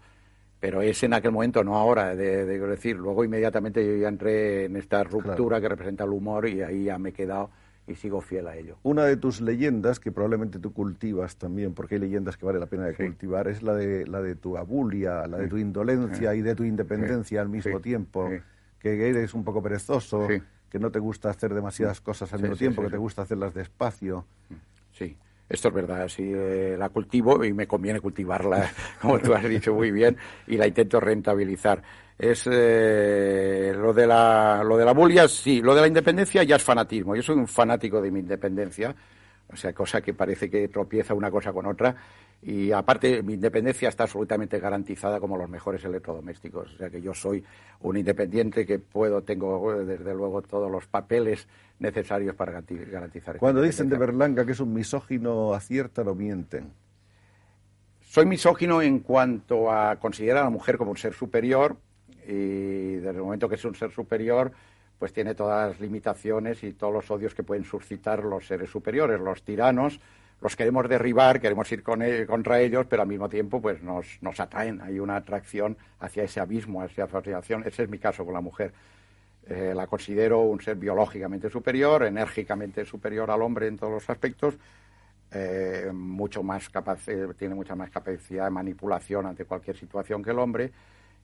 Pero es en aquel momento, no ahora, de, decir. Luego inmediatamente yo ya entré en esta ruptura que representa el humor y ahí ya me he quedado y sigo fiel a ello. Una de tus leyendas, que probablemente tú cultivas también, porque hay leyendas que vale la pena de cultivar, es la de, la de tu abulia, la de tu indolencia y de tu independencia al mismo tiempo, que eres un poco perezoso, que no te gusta hacer demasiadas cosas al mismo tiempo, que te gusta hacerlas despacio. Sí. Esto es verdad, sí, eh, la cultivo y me conviene cultivarla, como tú has dicho muy bien, y la intento rentabilizar es eh, lo de la lo de la bulia sí lo de la independencia ya es fanatismo yo soy un fanático de mi independencia o sea cosa que parece que tropieza una cosa con otra. Y aparte mi independencia está absolutamente garantizada como los mejores electrodomésticos. O sea que yo soy un independiente que puedo tengo desde luego todos los papeles necesarios para garantizar cuando dicen de Berlanga que es un misógino aciertan o mienten. Soy misógino en cuanto a considerar a la mujer como un ser superior y desde el momento que es un ser superior, pues tiene todas las limitaciones y todos los odios que pueden suscitar los seres superiores, los tiranos. Los queremos derribar, queremos ir con contra ellos, pero al mismo tiempo pues nos, nos atraen. Hay una atracción hacia ese abismo, hacia esa fascinación. Ese es mi caso con la mujer. Eh, la considero un ser biológicamente superior, enérgicamente superior al hombre en todos los aspectos, eh, mucho más capaz, eh, tiene mucha más capacidad de manipulación ante cualquier situación que el hombre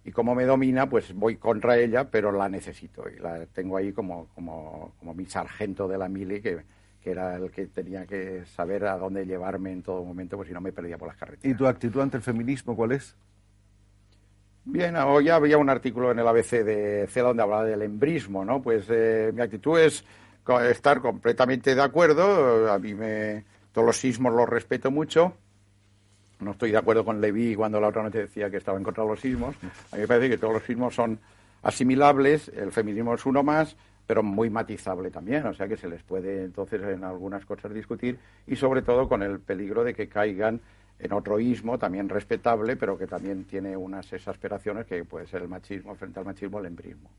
y como me domina, pues voy contra ella, pero la necesito y la tengo ahí como, como, como mi sargento de la mili, que, que, era el que tenía que saber a dónde llevarme en todo momento, pues si no me perdía por las carreteras. ¿Y tu actitud ante el feminismo cuál es? Bien, hoy había un artículo en el ABC de CELA donde hablaba del embrismo, ¿no? Pues eh, mi actitud es estar completamente de acuerdo, a mí me, todos los sismos los respeto mucho, no estoy de acuerdo con Levi cuando la otra noche decía que estaba en contra de los sismos. A mí me parece que todos los sismos son asimilables, el feminismo es uno más, pero muy matizable también, o sea que se les puede entonces en algunas cosas discutir y sobre todo con el peligro de que caigan en otro ismo también respetable, pero que también tiene unas exasperaciones que puede ser el machismo frente al machismo, el embrismo.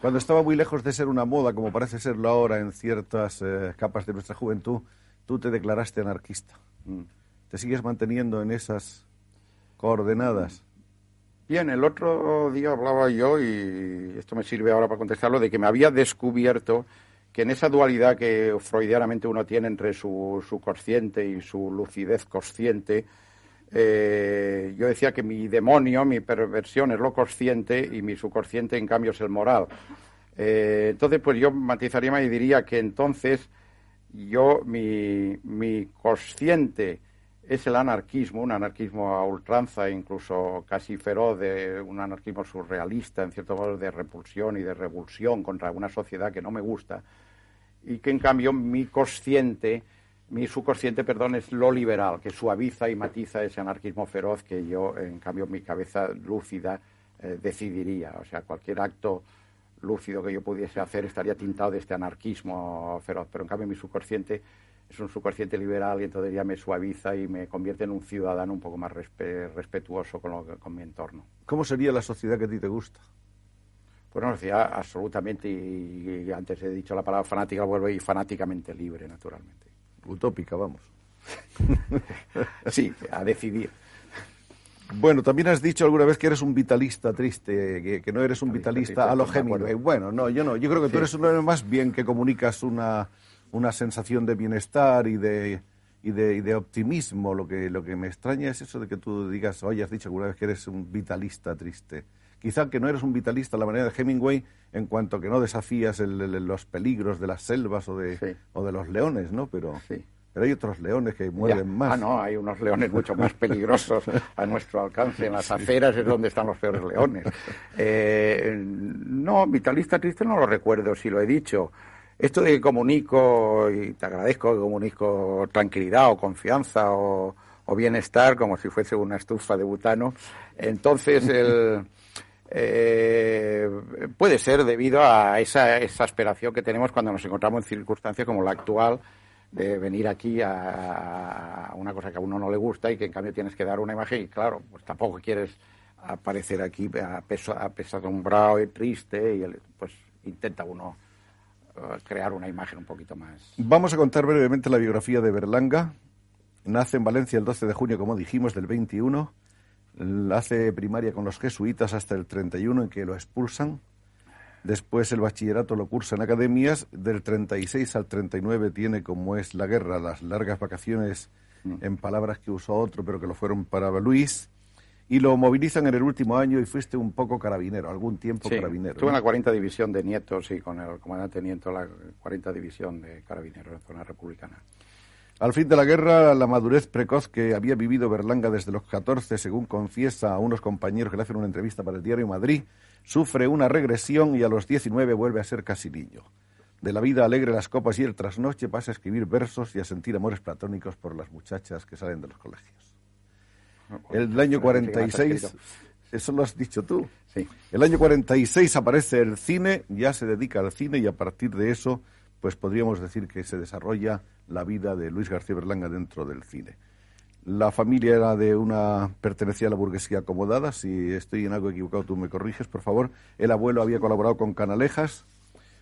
Cuando estaba muy lejos de ser una moda, como parece serlo ahora en ciertas eh, capas de nuestra juventud, tú te declaraste anarquista. Mm te sigues manteniendo en esas coordenadas. Bien, el otro día hablaba yo, y esto me sirve ahora para contestarlo, de que me había descubierto que en esa dualidad que freudianamente uno tiene entre su, consciente y su lucidez consciente, eh, yo decía que mi demonio, mi perversión es lo consciente y mi subconsciente, en cambio, es el moral. Eh, entonces, pues yo matizaría y diría que entonces yo, mi, mi consciente es el anarquismo, un anarquismo a ultranza, incluso casi feroz, de un anarquismo surrealista, en cierto modo de repulsión y de revulsión contra una sociedad que no me gusta, y que en cambio mi consciente, mi subconsciente, perdón, es lo liberal, que suaviza y matiza ese anarquismo feroz que yo, en cambio, mi cabeza lúcida eh, decidiría. O sea, cualquier acto lúcido que yo pudiese hacer estaría tintado de este anarquismo feroz, pero en cambio mi subconsciente es un subconsciente liberal y entonces ya me suaviza y me convierte en un ciudadano un poco más respetuoso con, lo, con mi entorno. ¿Cómo sería la sociedad que a ti te gusta? Pues una sociedad absolutamente, y, antes he dicho la palabra fanática, vuelvo y fanáticamente libre, naturalmente. Utópica, vamos. sí, a decidir. Bueno, también has dicho alguna vez que eres un vitalista triste, que, no eres un vitalista, a lo Hemingway. Bueno, no, yo no. Yo creo que tú eres uno más bien que comunicas una, una sensación de bienestar y de, y de, y de, optimismo. Lo que, lo que me extraña es eso de que tú digas, oye, has dicho alguna vez que eres un vitalista triste. Quizá que no eres un vitalista a la manera de Hemingway en cuanto que no desafías los peligros de las selvas o de, o de los leones, ¿no? Pero, pero hay otros leones que mueren más. Ah, no, hay unos leones mucho más peligrosos a nuestro alcance. En las aceras es donde están los peores leones. Eh, no, vitalista triste no lo recuerdo, si lo he dicho. Esto de que comunico, y te agradezco que comunico tranquilidad o confianza o, bienestar como si fuese una estufa de butano, entonces el, eh, puede ser debido a esa exasperación que tenemos cuando nos encontramos en circunstancias como la actual, de venir aquí a, una cosa que a uno no le gusta y que en cambio tienes que dar una imagen y claro, pues tampoco quieres aparecer aquí apesadumbrado y triste y pues intenta uno crear una imagen un poquito más. Vamos a contar brevemente la biografía de Berlanga. Nace en Valencia el 12 de junio, como dijimos, del 21. Hace primaria con los jesuitas hasta el 31 en que lo expulsan. Después el bachillerato lo cursa en academias. Del 36 al 39 tiene, como es la guerra, las largas vacaciones mm. en palabras que usó otro, pero que lo fueron para Luis y lo movilizan en el último año y fuiste un poco carabinero, algún tiempo carabinero. Estuve en la 40 División de Nietos y con el comandante Nieto la 40 División de Carabineros en zona republicana. Al fin de la guerra, la madurez precoz que había vivido Berlanga desde los 14, según confiesa a unos compañeros que le hacen una entrevista para el diario Madrid, sufre una regresión y a los 19 vuelve a ser casi niño. De la vida alegre, las copas y el trasnoche pasa a escribir versos y a sentir amores platónicos por las muchachas que salen de los colegios. El año 46, eso lo has dicho tú. Sí. El año 46 aparece el cine, ya se dedica al cine y a partir de eso, pues podríamos decir que se desarrolla la vida de Luis García Berlanga dentro del cine. La familia era de una pertenecía a la burguesía acomodada. Si estoy en algo equivocado, tú me corriges, por favor. El abuelo había colaborado con Canalejas,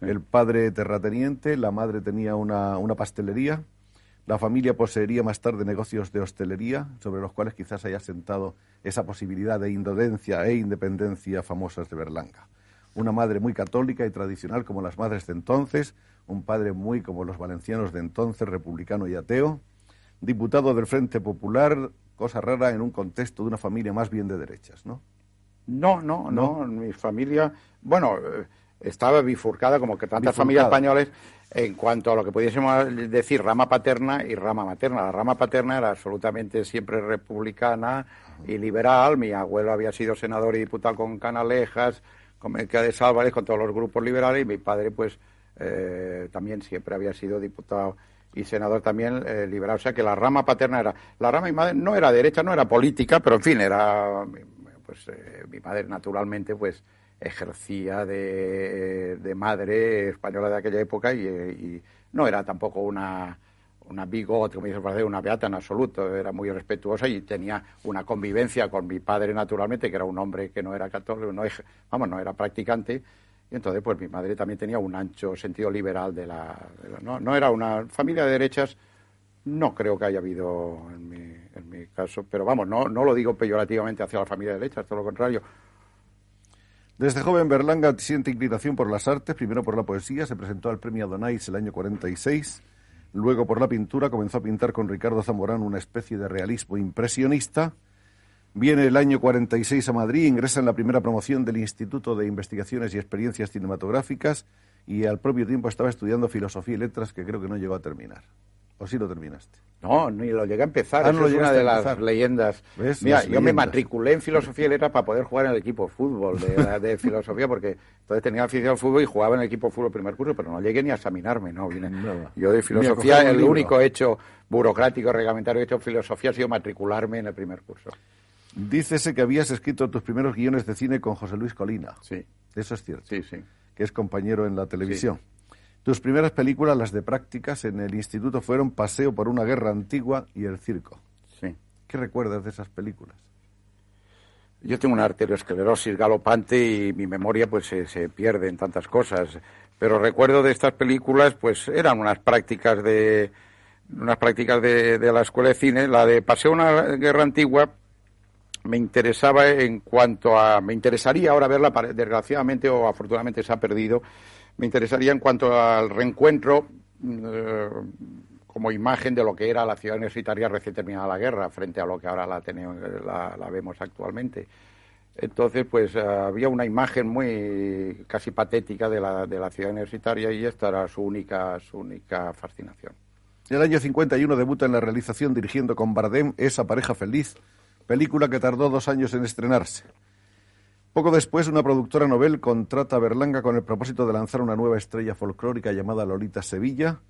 el padre terrateniente, la madre tenía una, una pastelería la familia poseería más tarde negocios de hostelería, sobre los cuales quizás haya sentado esa posibilidad de indolencia e independencia famosas de Berlanga. Una madre muy católica y tradicional como las madres de entonces, un padre muy como los valencianos de entonces, republicano y ateo, diputado del Frente Popular, cosa rara en un contexto de una familia más bien de derechas, ¿no? No, no, no, mi familia, bueno, eh, estaba bifurcada como que tantas familias españolas en cuanto a lo que pudiésemos decir rama paterna y rama materna. La rama paterna era absolutamente siempre republicana y liberal. Mi abuelo había sido senador y diputado con Canalejas, con Mercedes Álvarez, con todos los grupos liberales, y mi padre, pues, eh, también siempre había sido diputado y senador también eh, liberal. O sea que la rama paterna era. La rama mi madre no era derecha, no era política, pero en fin, era. Pues eh, mi madre, naturalmente, pues ejercía de, de, madre española de aquella época y, no era tampoco una, una bigot, como dice una beata en absoluto, era muy respetuosa y tenía una convivencia con mi padre naturalmente, que era un hombre que no era católico, no, vamos, no era practicante, y entonces pues mi madre también tenía un ancho sentido liberal de la... no, no, era una familia de derechas, no creo que haya habido en mi, en mi caso, pero vamos, no, no lo digo peyorativamente hacia la familia de derechas, todo lo contrario, desde joven Berlanga siente inclinación por las artes, primero por la poesía, se presentó al premio Adonais el año 46, luego por la pintura, comenzó a pintar con Ricardo Zamorano una especie de realismo impresionista, Viene el año 46 a Madrid, ingresa en la primera promoción del Instituto de Investigaciones y Experiencias Cinematográficas y al propio tiempo estaba estudiando Filosofía y Letras que creo que no llegó a terminar. ¿O sí lo terminaste? No, ni lo llegué a empezar. Ah, es una de las leyendas. Mira, yo me matriculé en filosofía y letras para poder jugar en el equipo de fútbol de, filosofía, porque entonces tenía afición al fútbol y jugaba en el equipo de fútbol primer curso, pero no llegué ni a examinarme, ¿no? yo de filosofía, el único hecho burocrático, reglamentario hecho en filosofía ha sido matricularme en el primer curso. Dícese que habías escrito tus primeros guiones de cine con José Luis Colina. Sí. Eso es cierto. Sí, sí. Que es compañero en la televisión. Tus primeras películas, las de prácticas en el instituto, fueron Paseo por una guerra antigua y El circo. Sí. ¿Qué recuerdas de esas películas? Yo tengo una arteriosclerosis galopante y mi memoria pues se, pierde en tantas cosas. Pero recuerdo de estas películas, pues eran unas prácticas de unas prácticas de, de la escuela de cine. La de Paseo una guerra antigua me interesaba en cuanto a me interesaría ahora verla desgraciadamente o afortunadamente se ha perdido me interesaría en cuanto al reencuentro eh, como imagen de lo que era la ciudad universitaria recién terminada la guerra frente a lo que ahora la, tenemos, la, vemos actualmente. Entonces, pues había una imagen muy casi patética de la, de la ciudad universitaria y esta era su única, su única fascinación. En el año 51 debuta en la realización dirigiendo con Bardem Esa pareja feliz, película que tardó dos años en estrenarse. Poco después, una productora novel contrata a Berlanga con el propósito de lanzar una nueva estrella folclórica llamada Lolita Sevilla.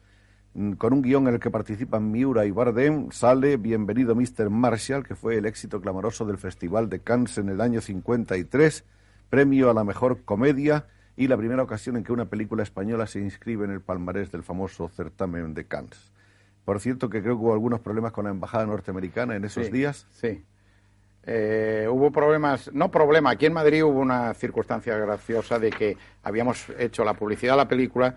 Mm, con un guion en el que participan Miura y Bardem, sale Bienvenido Mr. Marshall, que fue el éxito clamoroso del Festival de Cannes en el año 53, premio a la mejor comedia y la primera ocasión en que una película española se inscribe en el palmarés del famoso certamen de Cannes. Por cierto, que creo que hubo algunos problemas con la embajada norteamericana en esos días. Sí. Eh, hubo problemas, no problema, aquí en Madrid hubo una circunstancia graciosa de que habíamos hecho la publicidad de la película,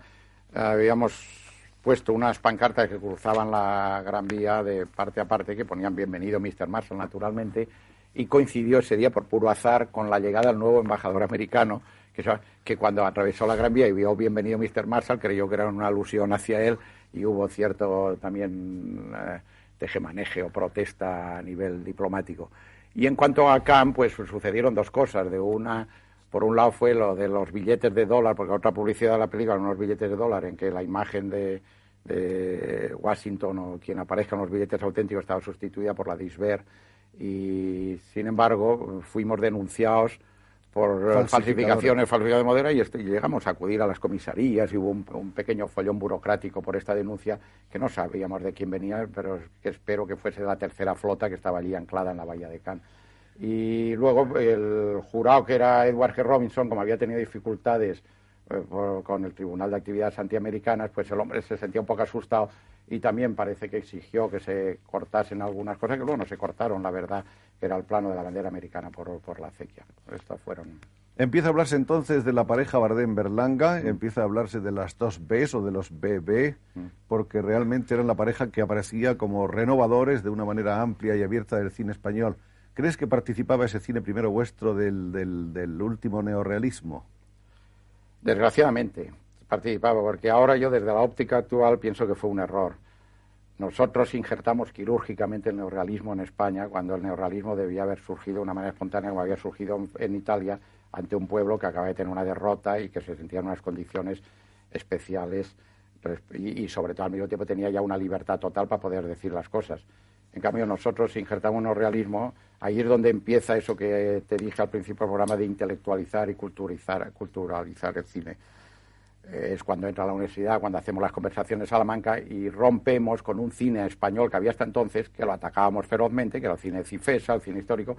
habíamos puesto unas pancartas que cruzaban la Gran Vía de parte a parte que ponían bienvenido Mr. Marshall naturalmente y coincidió ese día por puro azar con la llegada del nuevo embajador americano que, que cuando atravesó la Gran Vía y vio bienvenido Mr. Marshall creyó que era una alusión hacia él y hubo cierto también eh, tejemaneje o protesta a nivel diplomático. Y en cuanto a Camp, pues sucedieron dos cosas. De una, por un lado fue lo de los billetes de dólar, porque otra publicidad de la película unos billetes de dólar en que la imagen de, Washington o quien aparezca en los billetes auténticos estaba sustituida por la de. Y sin embargo, fuimos denunciados por falsificaciones, falsificación de modera y, llegamos a acudir a las comisarías y hubo un, pequeño follón burocrático por esta denuncia que no sabíamos de quién venía, pero que espero que fuese la tercera flota que estaba allí anclada en la bahía de Cannes. Y luego el jurado que era Edward G. Robinson, como había tenido dificultades eh, con el Tribunal de Actividades Antiamericanas, pues el hombre se sentía un poco asustado y también parece que exigió que se cortasen algunas cosas que luego no se cortaron, la verdad era el plano de la bandera americana por, por la acequia. Estas fueron. Empieza a hablarse entonces de la pareja Bardem-Berlanga, mm. empieza a hablarse de las dos Bs o de los BB, mm. porque realmente eran la pareja que aparecía como renovadores de una manera amplia y abierta del cine español. ¿Crees que participaba ese cine primero vuestro del, del, del último neorrealismo? Desgraciadamente participaba, porque ahora yo desde la óptica actual pienso que fue un error. Nosotros injertamos quirúrgicamente el neorrealismo en España cuando el neorrealismo debía haber surgido de una manera espontánea como había surgido en Italia ante un pueblo que acaba de tener una derrota y que se sentía en unas condiciones especiales y, sobre todo al mismo tiempo tenía ya una libertad total para poder decir las cosas. En cambio, nosotros injertamos un neorrealismo, ahí es donde empieza eso que te dije al principio del programa de intelectualizar y culturalizar, culturalizar el cine es cuando entra a la universidad, cuando hacemos las conversaciones en Salamanca y rompemos con un cine español que había hasta entonces, que lo atacábamos ferozmente, que era el cine Cifesa, el cine histórico,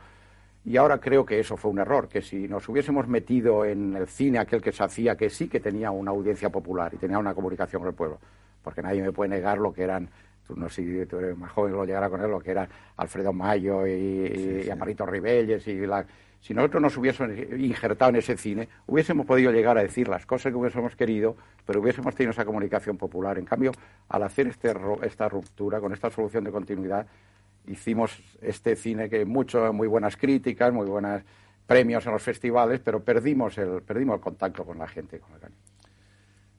y ahora creo que eso fue un error, que si nos hubiésemos metido en el cine aquel que se hacía, que sí que tenía una audiencia popular y tenía una comunicación con el pueblo, porque nadie me puede negar lo que eran, tú no sé si tú eres más joven lo llegará con él, lo que era Alfredo Mayo y, y Amarito Ribelles y la si nosotros nos hubiésemos injertado en ese cine, hubiésemos podido llegar a decir las cosas que hubiésemos querido, pero hubiésemos tenido esa comunicación popular. En cambio, al hacer este, esta ruptura, con esta solución de continuidad, hicimos este cine que mucho, muy buenas críticas, muy buenos premios en los festivales, pero perdimos el, perdimos el contacto con la gente, con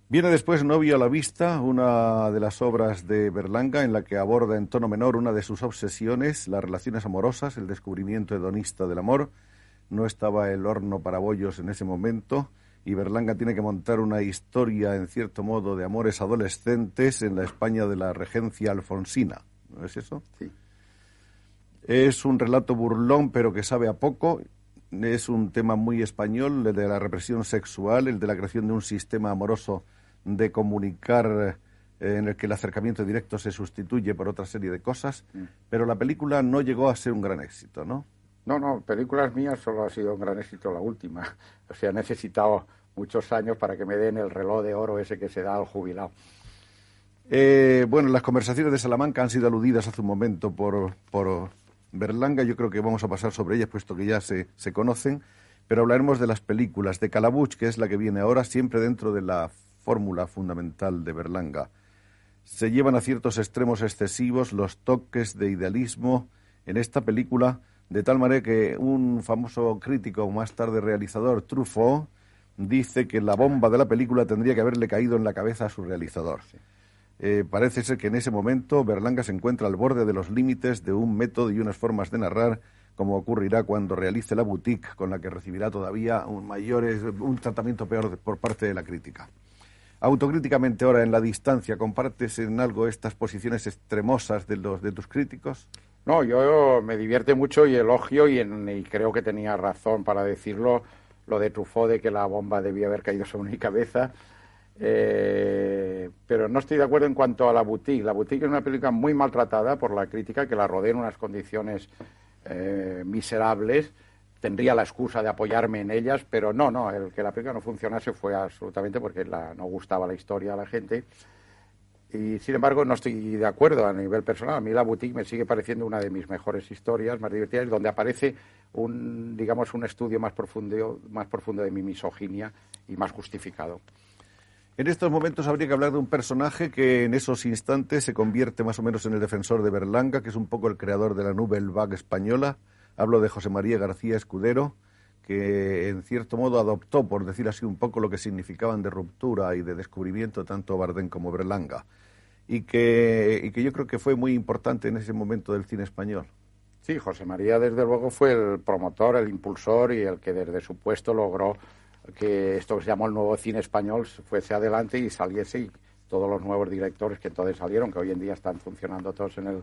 Viene después Novio a la vista, una de las obras de Berlanga en la que aborda en tono menor una de sus obsesiones, las relaciones amorosas, el descubrimiento hedonista del amor. No estaba el horno para bollos en ese momento y Berlanga tiene que montar una historia, en cierto modo, de amores adolescentes en la España de la regencia alfonsina. ¿No es eso? Sí. Es un relato burlón, pero que sabe a poco. Es un tema muy español, el de la represión sexual, el de la creación de un sistema amoroso de comunicar eh, en el que el acercamiento directo se sustituye por otra serie de cosas, mm. pero la película no llegó a ser un gran éxito, ¿no? No, no, películas mías solo ha sido un gran éxito la última. O sea, he necesitado muchos años para que me den el reloj de oro ese que se da al jubilado. Eh, bueno, las conversaciones de Salamanca han sido aludidas hace un momento por, por Berlanga. Yo creo que vamos a pasar sobre ellas, puesto que ya se, se conocen. Pero hablaremos de las películas de Calabuch, que es la que viene ahora, siempre dentro de la fórmula fundamental de Berlanga. Se llevan a ciertos extremos excesivos los toques de idealismo en esta película, de tal manera que un famoso crítico, más tarde realizador, Truffaut, dice que la bomba de la película tendría que haberle caído en la cabeza a su realizador. Eh, parece ser que en ese momento Berlanga se encuentra al borde de los límites de un método y unas formas de narrar, como ocurrirá cuando realice la boutique, con la que recibirá todavía un mayor, un tratamiento peor por parte de la crítica autocríticamente ahora en la distancia, ¿compartes en algo estas posiciones extremosas de los de tus críticos? No, yo me divierte mucho y elogio y, creo que tenía razón para decirlo lo de Truffaut de que la bomba debía haber caído sobre mi cabeza. Eh, pero no estoy de acuerdo en cuanto a La Boutique. La Boutique es una película muy maltratada por la crítica que la rodea en unas condiciones eh, miserables tendría la excusa de apoyarme en ellas, pero no, no, el que la película no funcionase fue absolutamente porque la, no gustaba la historia a la gente. Y sin embargo, no estoy de acuerdo a nivel personal. A mí La Boutique me sigue pareciendo una de mis mejores historias, más divertidas, donde aparece un, digamos, un estudio más profundo, más profundo de mi misoginia y más justificado. En estos momentos habría que hablar de un personaje que en esos instantes se convierte más o menos en el defensor de Berlanga, que es un poco el creador de la Nouvelle Vague española, Hablo de José María García Escudero, que en cierto modo adoptó, por decir así, un poco lo que significaban de ruptura y de descubrimiento tanto Bardén como Berlanga, y que, y que yo creo que fue muy importante en ese momento del cine español. Sí, José María desde luego fue el promotor, el impulsor y el que desde su puesto logró que esto que se llamó el nuevo cine español fuese adelante y saliese y todos los nuevos directores que entonces salieron, que hoy en día están funcionando todos en el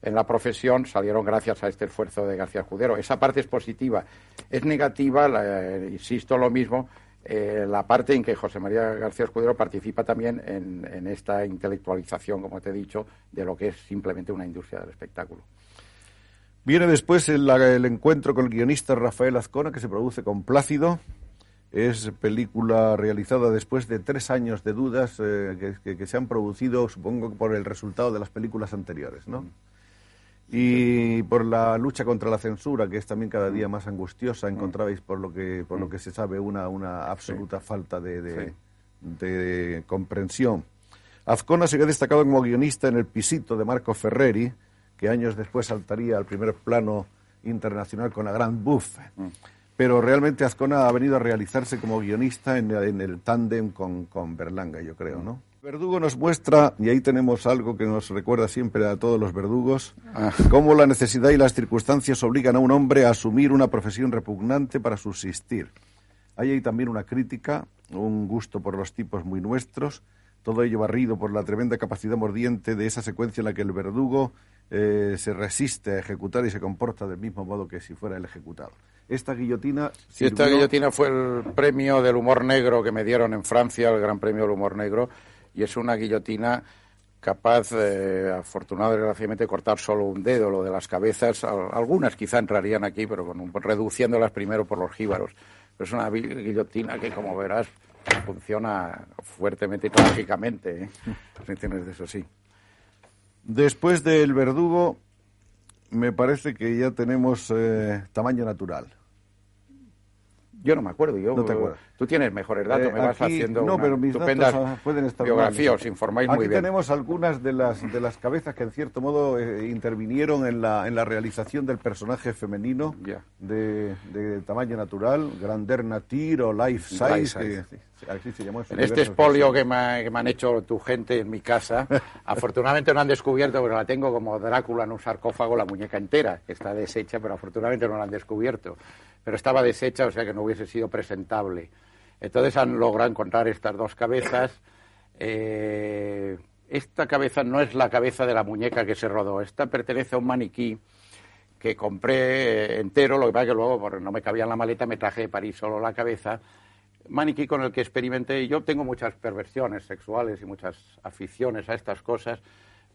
en la profesión salieron gracias a este esfuerzo de García Escudero. Esa parte es positiva. Es negativa, eh, insisto lo mismo, eh, la parte en que José María García Escudero participa también en, esta intelectualización, como te he dicho, de lo que es simplemente una industria del espectáculo. Viene después el, encuentro con el guionista Rafael Azcona, que se produce con Plácido. Es película realizada después de tres años de dudas eh, que, que, se han producido, supongo, por el resultado de las películas anteriores, ¿no? Y por la lucha contra la censura, que es también cada día más angustiosa, encontrabais por lo que, por lo que se sabe una, una absoluta falta de, de, comprensión. Azcona se ha destacado como guionista en El Pisito de Marco Ferreri, que años después saltaría al primer plano internacional con la Gran Buff. Pero realmente Azcona ha venido a realizarse como guionista en, en el tándem con, con Berlanga, yo creo, ¿no? Verdugo nos muestra, y ahí tenemos algo que nos recuerda siempre a todos los verdugos, ah. cómo la necesidad y las circunstancias obligan a un hombre a asumir una profesión repugnante para subsistir. Hay ahí también una crítica, un gusto por los tipos muy nuestros, todo ello barrido por la tremenda capacidad mordiente de esa secuencia en la que el verdugo eh, se resiste a ejecutar y se comporta del mismo modo que si fuera el ejecutado. Esta guillotina. esta guillotina fue el premio del humor negro que me dieron en Francia, el Gran Premio del Humor Negro y es una guillotina capaz, eh, afortunadamente, desgraciadamente, de cortar solo un dedo, lo de las cabezas, algunas quizá entrarían aquí, pero con reduciéndolas primero por los jíbaros. Pero es una guillotina que, como verás, funciona fuertemente y trágicamente. ¿eh? de eso sí. Después del verdugo, me parece que ya tenemos eh, tamaño natural. Yo no me acuerdo. Yo, no te acuerdas. Tú tienes mejores datos, Eh, me vas aquí- haciendo no, una pero mis estupenda datos, ah, pueden estar biografía, os informáis Aquí muy bien. tenemos algunas de las de las cabezas que en cierto modo eh, intervinieron en la en la realización del personaje femenino Ya. de, de tamaño natural, Grandeur Nature o Life Size, Life que- size. sí, así se llamó. su En este versiones. que me, que me han hecho tu gente en mi casa, afortunadamente no han descubierto, porque la tengo como Drácula en un sarcófago, la muñeca entera, que está deshecha, pero afortunadamente no la han descubierto. Pero estaba deshecha, o sea que no hubiese sido presentable. Entonces han logrado encontrar estas dos cabezas. Eh, esta cabeza no es la cabeza de la muñeca que se rodó, esta pertenece a un maniquí que compré eh, entero, lo que pasa que luego, porque no me cabía en la maleta, me traje de París solo la cabeza. Maniquí con el que experimenté. Yo tengo muchas perversiones sexuales y muchas aficiones a estas cosas,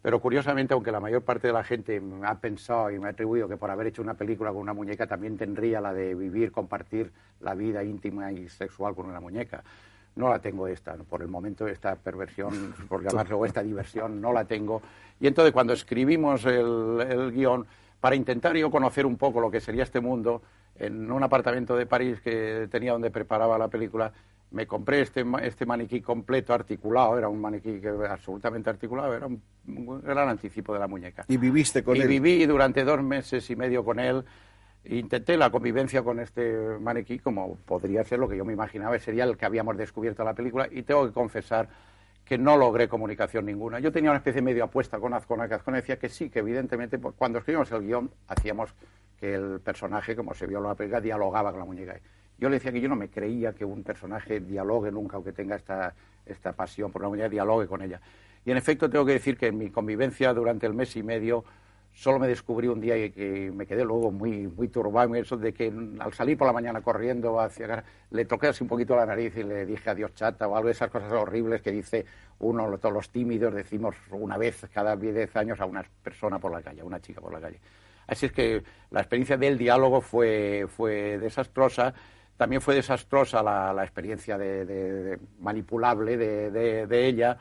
pero curiosamente, aunque la mayor parte de la gente ha pensado y me ha atribuido que por haber hecho una película con una muñeca también tendría la de vivir, compartir la vida íntima y sexual con una muñeca. No la tengo esta, por el momento esta perversión, por llamarlo, esta diversión, no la tengo. Y entonces cuando escribimos el, el guion, para intentar yo conocer un poco lo que sería este mundo, en un apartamento de París que tenía donde preparaba la película, me compré este, este maniquí completo, articulado, era un maniquí que, absolutamente articulado, era un, un gran anticipo de la muñeca. Y viviste con y él. viví durante dos meses y medio con él. Intenté la convivencia con este maniquí como podría ser lo que yo me imaginaba, sería el que habíamos descubierto en la película, y tengo que confesar que no logré comunicación ninguna. Yo tenía una especie de medio apuesta con Azcona, que Azcona decía que sí, que evidentemente pues, cuando escribimos el guion hacíamos que el personaje, como se vio en la película, dialogaba con la muñeca. Yo le decía que yo no me creía que un personaje dialogue nunca, aunque tenga esta, esta pasión por la muñeca, dialogue con ella. Y en efecto tengo que decir que en mi convivencia durante el mes y medio solo me descubrí un día y que me quedé luego muy, muy turbado eso de que al salir por la mañana corriendo hacia le toqué así un poquito la nariz y le dije adiós chata o algo de esas cosas horribles que dice uno, todos los tímidos decimos una vez cada 10 años a una persona por la calle, a una chica por la calle. Así es que la experiencia del diálogo fue, fue desastrosa. También fue desastrosa la, la experiencia de, de- de manipulable de, ella,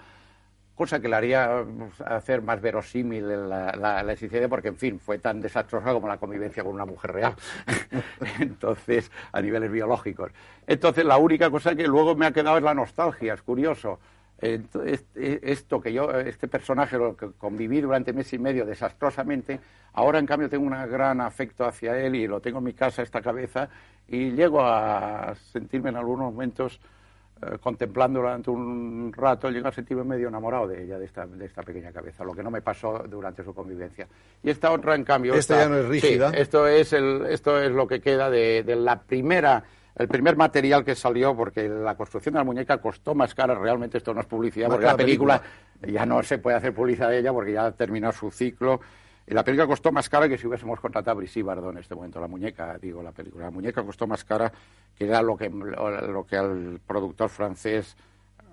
cosa que le haría pues, hacer más verosímil la, la, porque, en fin, fue tan desastrosa como la convivencia con una mujer real. Entonces, a niveles biológicos. Entonces, la única cosa que luego me ha quedado es la nostalgia, es curioso. Este- Esto que yo, este personaje, lo que conviví durante mes y medio desastrosamente, ahora en cambio tengo un gran afecto hacia él y lo tengo en mi casa, esta cabeza, y llego a sentirme en algunos momentos eh, contemplándola durante un rato, llego a sentirme medio enamorado de ella, de esta, de esta pequeña cabeza, lo que no me pasó durante su convivencia. Y esta otra, en cambio... Esta ya no es rígida. Sí, esto es, el, esto es lo que queda de, de la primera... El primer material que salió, porque la construcción de la muñeca costó más cara, realmente esto no es publicidad, porque que la la película, ya no se puede hacer publicidad de ella porque ya ha terminado su ciclo. Y la película costó más cara que si hubiésemos contratado a Bardot en este momento. La muñeca, digo, la película. La muñeca costó más cara que era lo que, lo que al productor francés,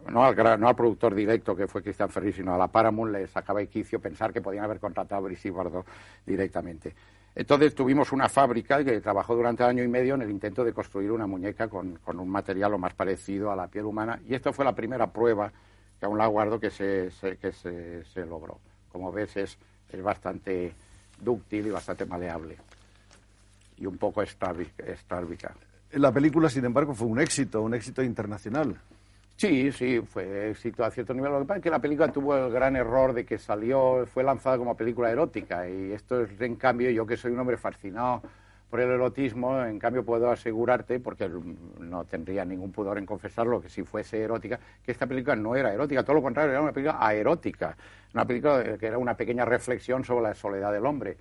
no al, gran- no al productor directo que fue Christian Ferry, sino a la Paramount le sacaba de quicio pensar que podían haber contratado a Bardot directamente. Entonces tuvimos una fábrica que trabajó durante año y medio en el intento de construir una muñeca con, un material lo más parecido a la piel humana. Y esta fue la primera prueba, que aún la guardo, que se, se- que se, se logró. Como ves, es, es bastante dúctil y bastante maleable. Y un poco estárbica. La película, sin embargo, fue un éxito, un éxito internacional. Sí, sí, fue éxito a cierto nivel. Lo que pasa es que la película tuvo el gran error de que salió, fue lanzada como película erótica. Y esto es, en cambio, yo que soy un hombre fascinado por el erotismo, en cambio puedo asegurarte, porque no tendría ningún pudor en confesarlo, que si fuese erótica, que esta película no era erótica, todo lo contrario, era una película aerótica. Una película que era una pequeña reflexión sobre la soledad del hombre.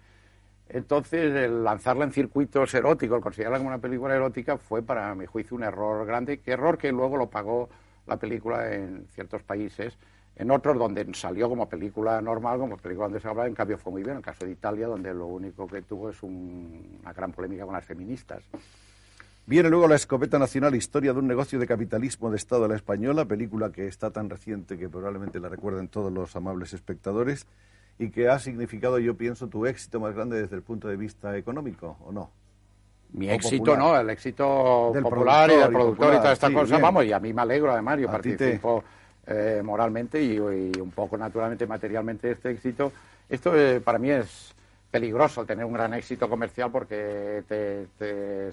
Entonces, el lanzarla en circuitos eróticos, el considerarla como una película erótica, fue para mi juicio un error grande, que error que luego lo pagó la película en ciertos países, en otros donde salió como película normal, como película donde se habla, en cambio fue muy bien, en el caso de Italia, donde lo único que tuvo es un- una gran polémica con las feministas. Viene luego La Escopeta Nacional, historia de un negocio de capitalismo de Estado a la española, película que está tan reciente que probablemente la recuerden todos los amables espectadores y que ha significado, yo pienso, tu éxito más grande desde el punto de vista económico, ¿o no? Mi éxito, popular. ¿no? El éxito Del popular y del productor y todas estas sí, cosas, bien. vamos, y a mí me alegro además, yo A ti te- participo eh, moralmente y, y un poco naturalmente, materialmente de este éxito. Esto eh, para mí es peligroso, tener un gran éxito comercial porque te, te,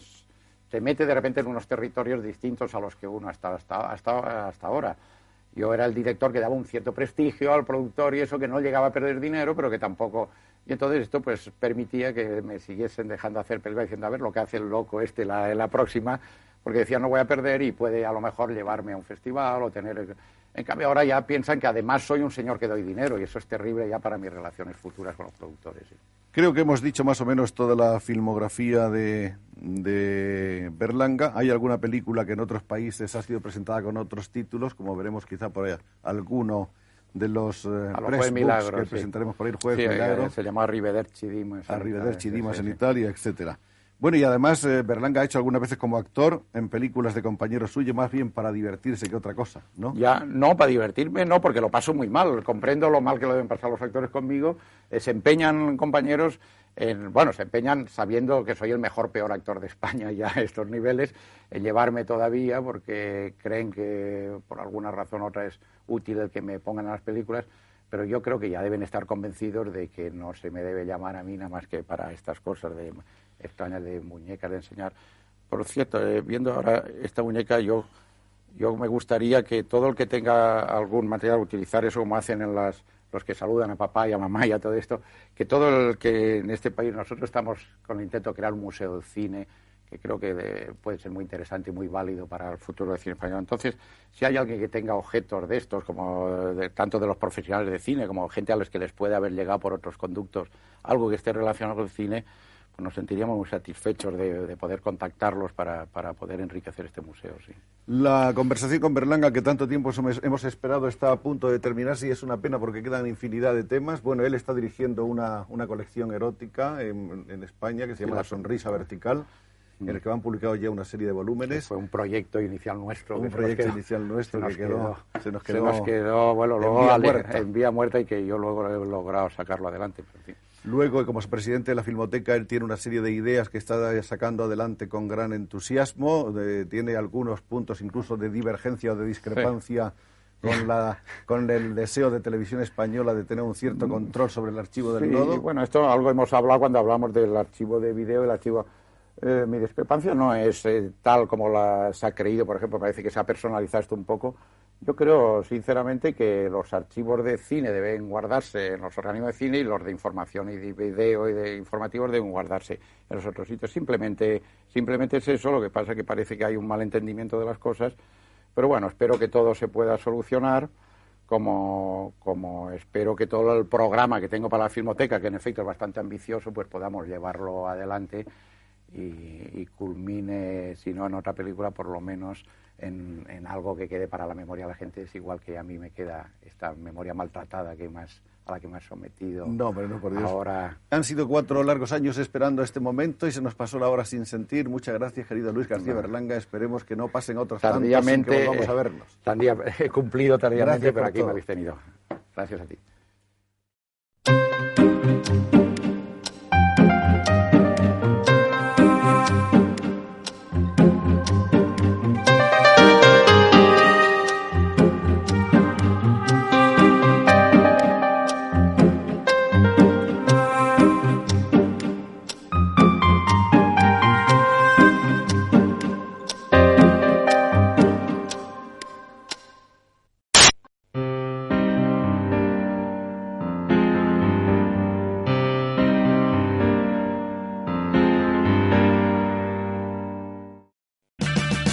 te mete de repente en unos territorios distintos a los que uno ha estado hasta, hasta, hasta ahora. Yo era el director que daba un cierto prestigio al productor y eso que no llegaba a perder dinero, pero que tampoco... Y entonces esto pues permitía que me siguiesen dejando hacer películas diciendo, a ver lo que hace el loco este la, la próxima, porque decía no voy a perder y puede a lo mejor llevarme a un festival o tener... En cambio ahora ya piensan que además soy un señor que doy dinero y eso es terrible ya para mis relaciones futuras con los productores. Creo que hemos dicho más o menos toda la filmografía de, de, Berlanga. Hay alguna película que en otros países ha sido presentada con otros títulos, como veremos quizá por ahí, alguno de los, eh, que presentaremos por ahí, el Jueves Milagro. Se llama Arrivederci Dimas. Arrivederci Dimas en Italia, etcétera. Bueno, y además eh, Berlanga ha hecho algunas veces como actor en películas de compañeros suyos, más bien para divertirse que otra cosa, ¿no? Ya, no, para divertirme no, porque lo paso muy mal. Comprendo lo mal que lo deben pasar los actores conmigo. Eh, se empeñan compañeros, en, bueno, se empeñan sabiendo que soy el mejor, peor actor de España ya a estos niveles, en llevarme todavía porque creen que por alguna razón u otra es útil el que me pongan en las películas pero yo creo que ya deben estar convencidos de que no se me debe llamar a mí nada más que para estas cosas de extrañas de muñecas de enseñar. Por cierto, eh, viendo ahora esta muñeca, yo, yo me gustaría que todo el que tenga algún material, utilizar eso como hacen en las, los que saludan a papá y a mamá y a todo esto, que todo el que en este país nosotros estamos con el intento de crear un museo del cine, que creo que puede ser muy interesante y muy válido para el futuro del cine español. Entonces, si hay alguien que tenga objetos de estos, como de, tanto de los profesionales de cine como gente a los que les puede haber llegado por otros conductos, algo que esté relacionado con el cine, nos sentiríamos muy satisfechos de, poder contactarlos para, poder enriquecer este museo. Sí. La conversación con Berlanga, que tanto tiempo hemos esperado, está a punto de terminarse y es una pena porque quedan infinidad de temas. Bueno, él está dirigiendo una, colección erótica en, España que se llama La Sonrisa Vertical en el que han publicado ya una serie de volúmenes. fue un proyecto inicial nuestro. Un proyecto inicial nuestro que quedó, se nos quedó, se nos quedó bueno, luego en vía, muerta. en vía muerta y que yo luego he logrado sacarlo adelante. Luego, como presidente de la Filmoteca, él tiene una serie de ideas que está sacando adelante con gran entusiasmo. tiene algunos puntos incluso de divergencia o de discrepancia con, la, con el deseo de Televisión Española de tener un cierto control sobre el archivo del sí, nodo. Bueno, esto algo hemos hablado cuando hablamos del archivo de video el archivo... Eh, mi discrepancia no es eh, tal como la, se ha creído, por ejemplo, parece que se ha personalizado esto un poco yo creo, sinceramente, que los archivos de cine deben guardarse en los organismos de cine y los de información y de video y de informativos deben guardarse en los otros sitios. Simplemente, simplemente es eso, lo que pasa es que parece que hay un malentendimiento de las cosas. Pero bueno, espero que todo se pueda solucionar, como, como espero que todo el programa que tengo para la Filmoteca, que en efecto es bastante ambicioso, pues podamos llevarlo adelante y, y culmine, si no en otra película, por lo menos en, en, algo que quede para la memoria de la gente. Es igual que a mí me queda esta memoria maltratada que más a la que me has sometido. No, pero no, por Dios. Ahora... Han sido cuatro largos años esperando este momento y se nos pasó la hora sin sentir. Muchas gracias, querido Luis García Berlanga. Esperemos que no pasen otros tardíamente, tantos que volvamos a vernos. he cumplido tardíamente, pero aquí me habéis tenido. Gracias a ti.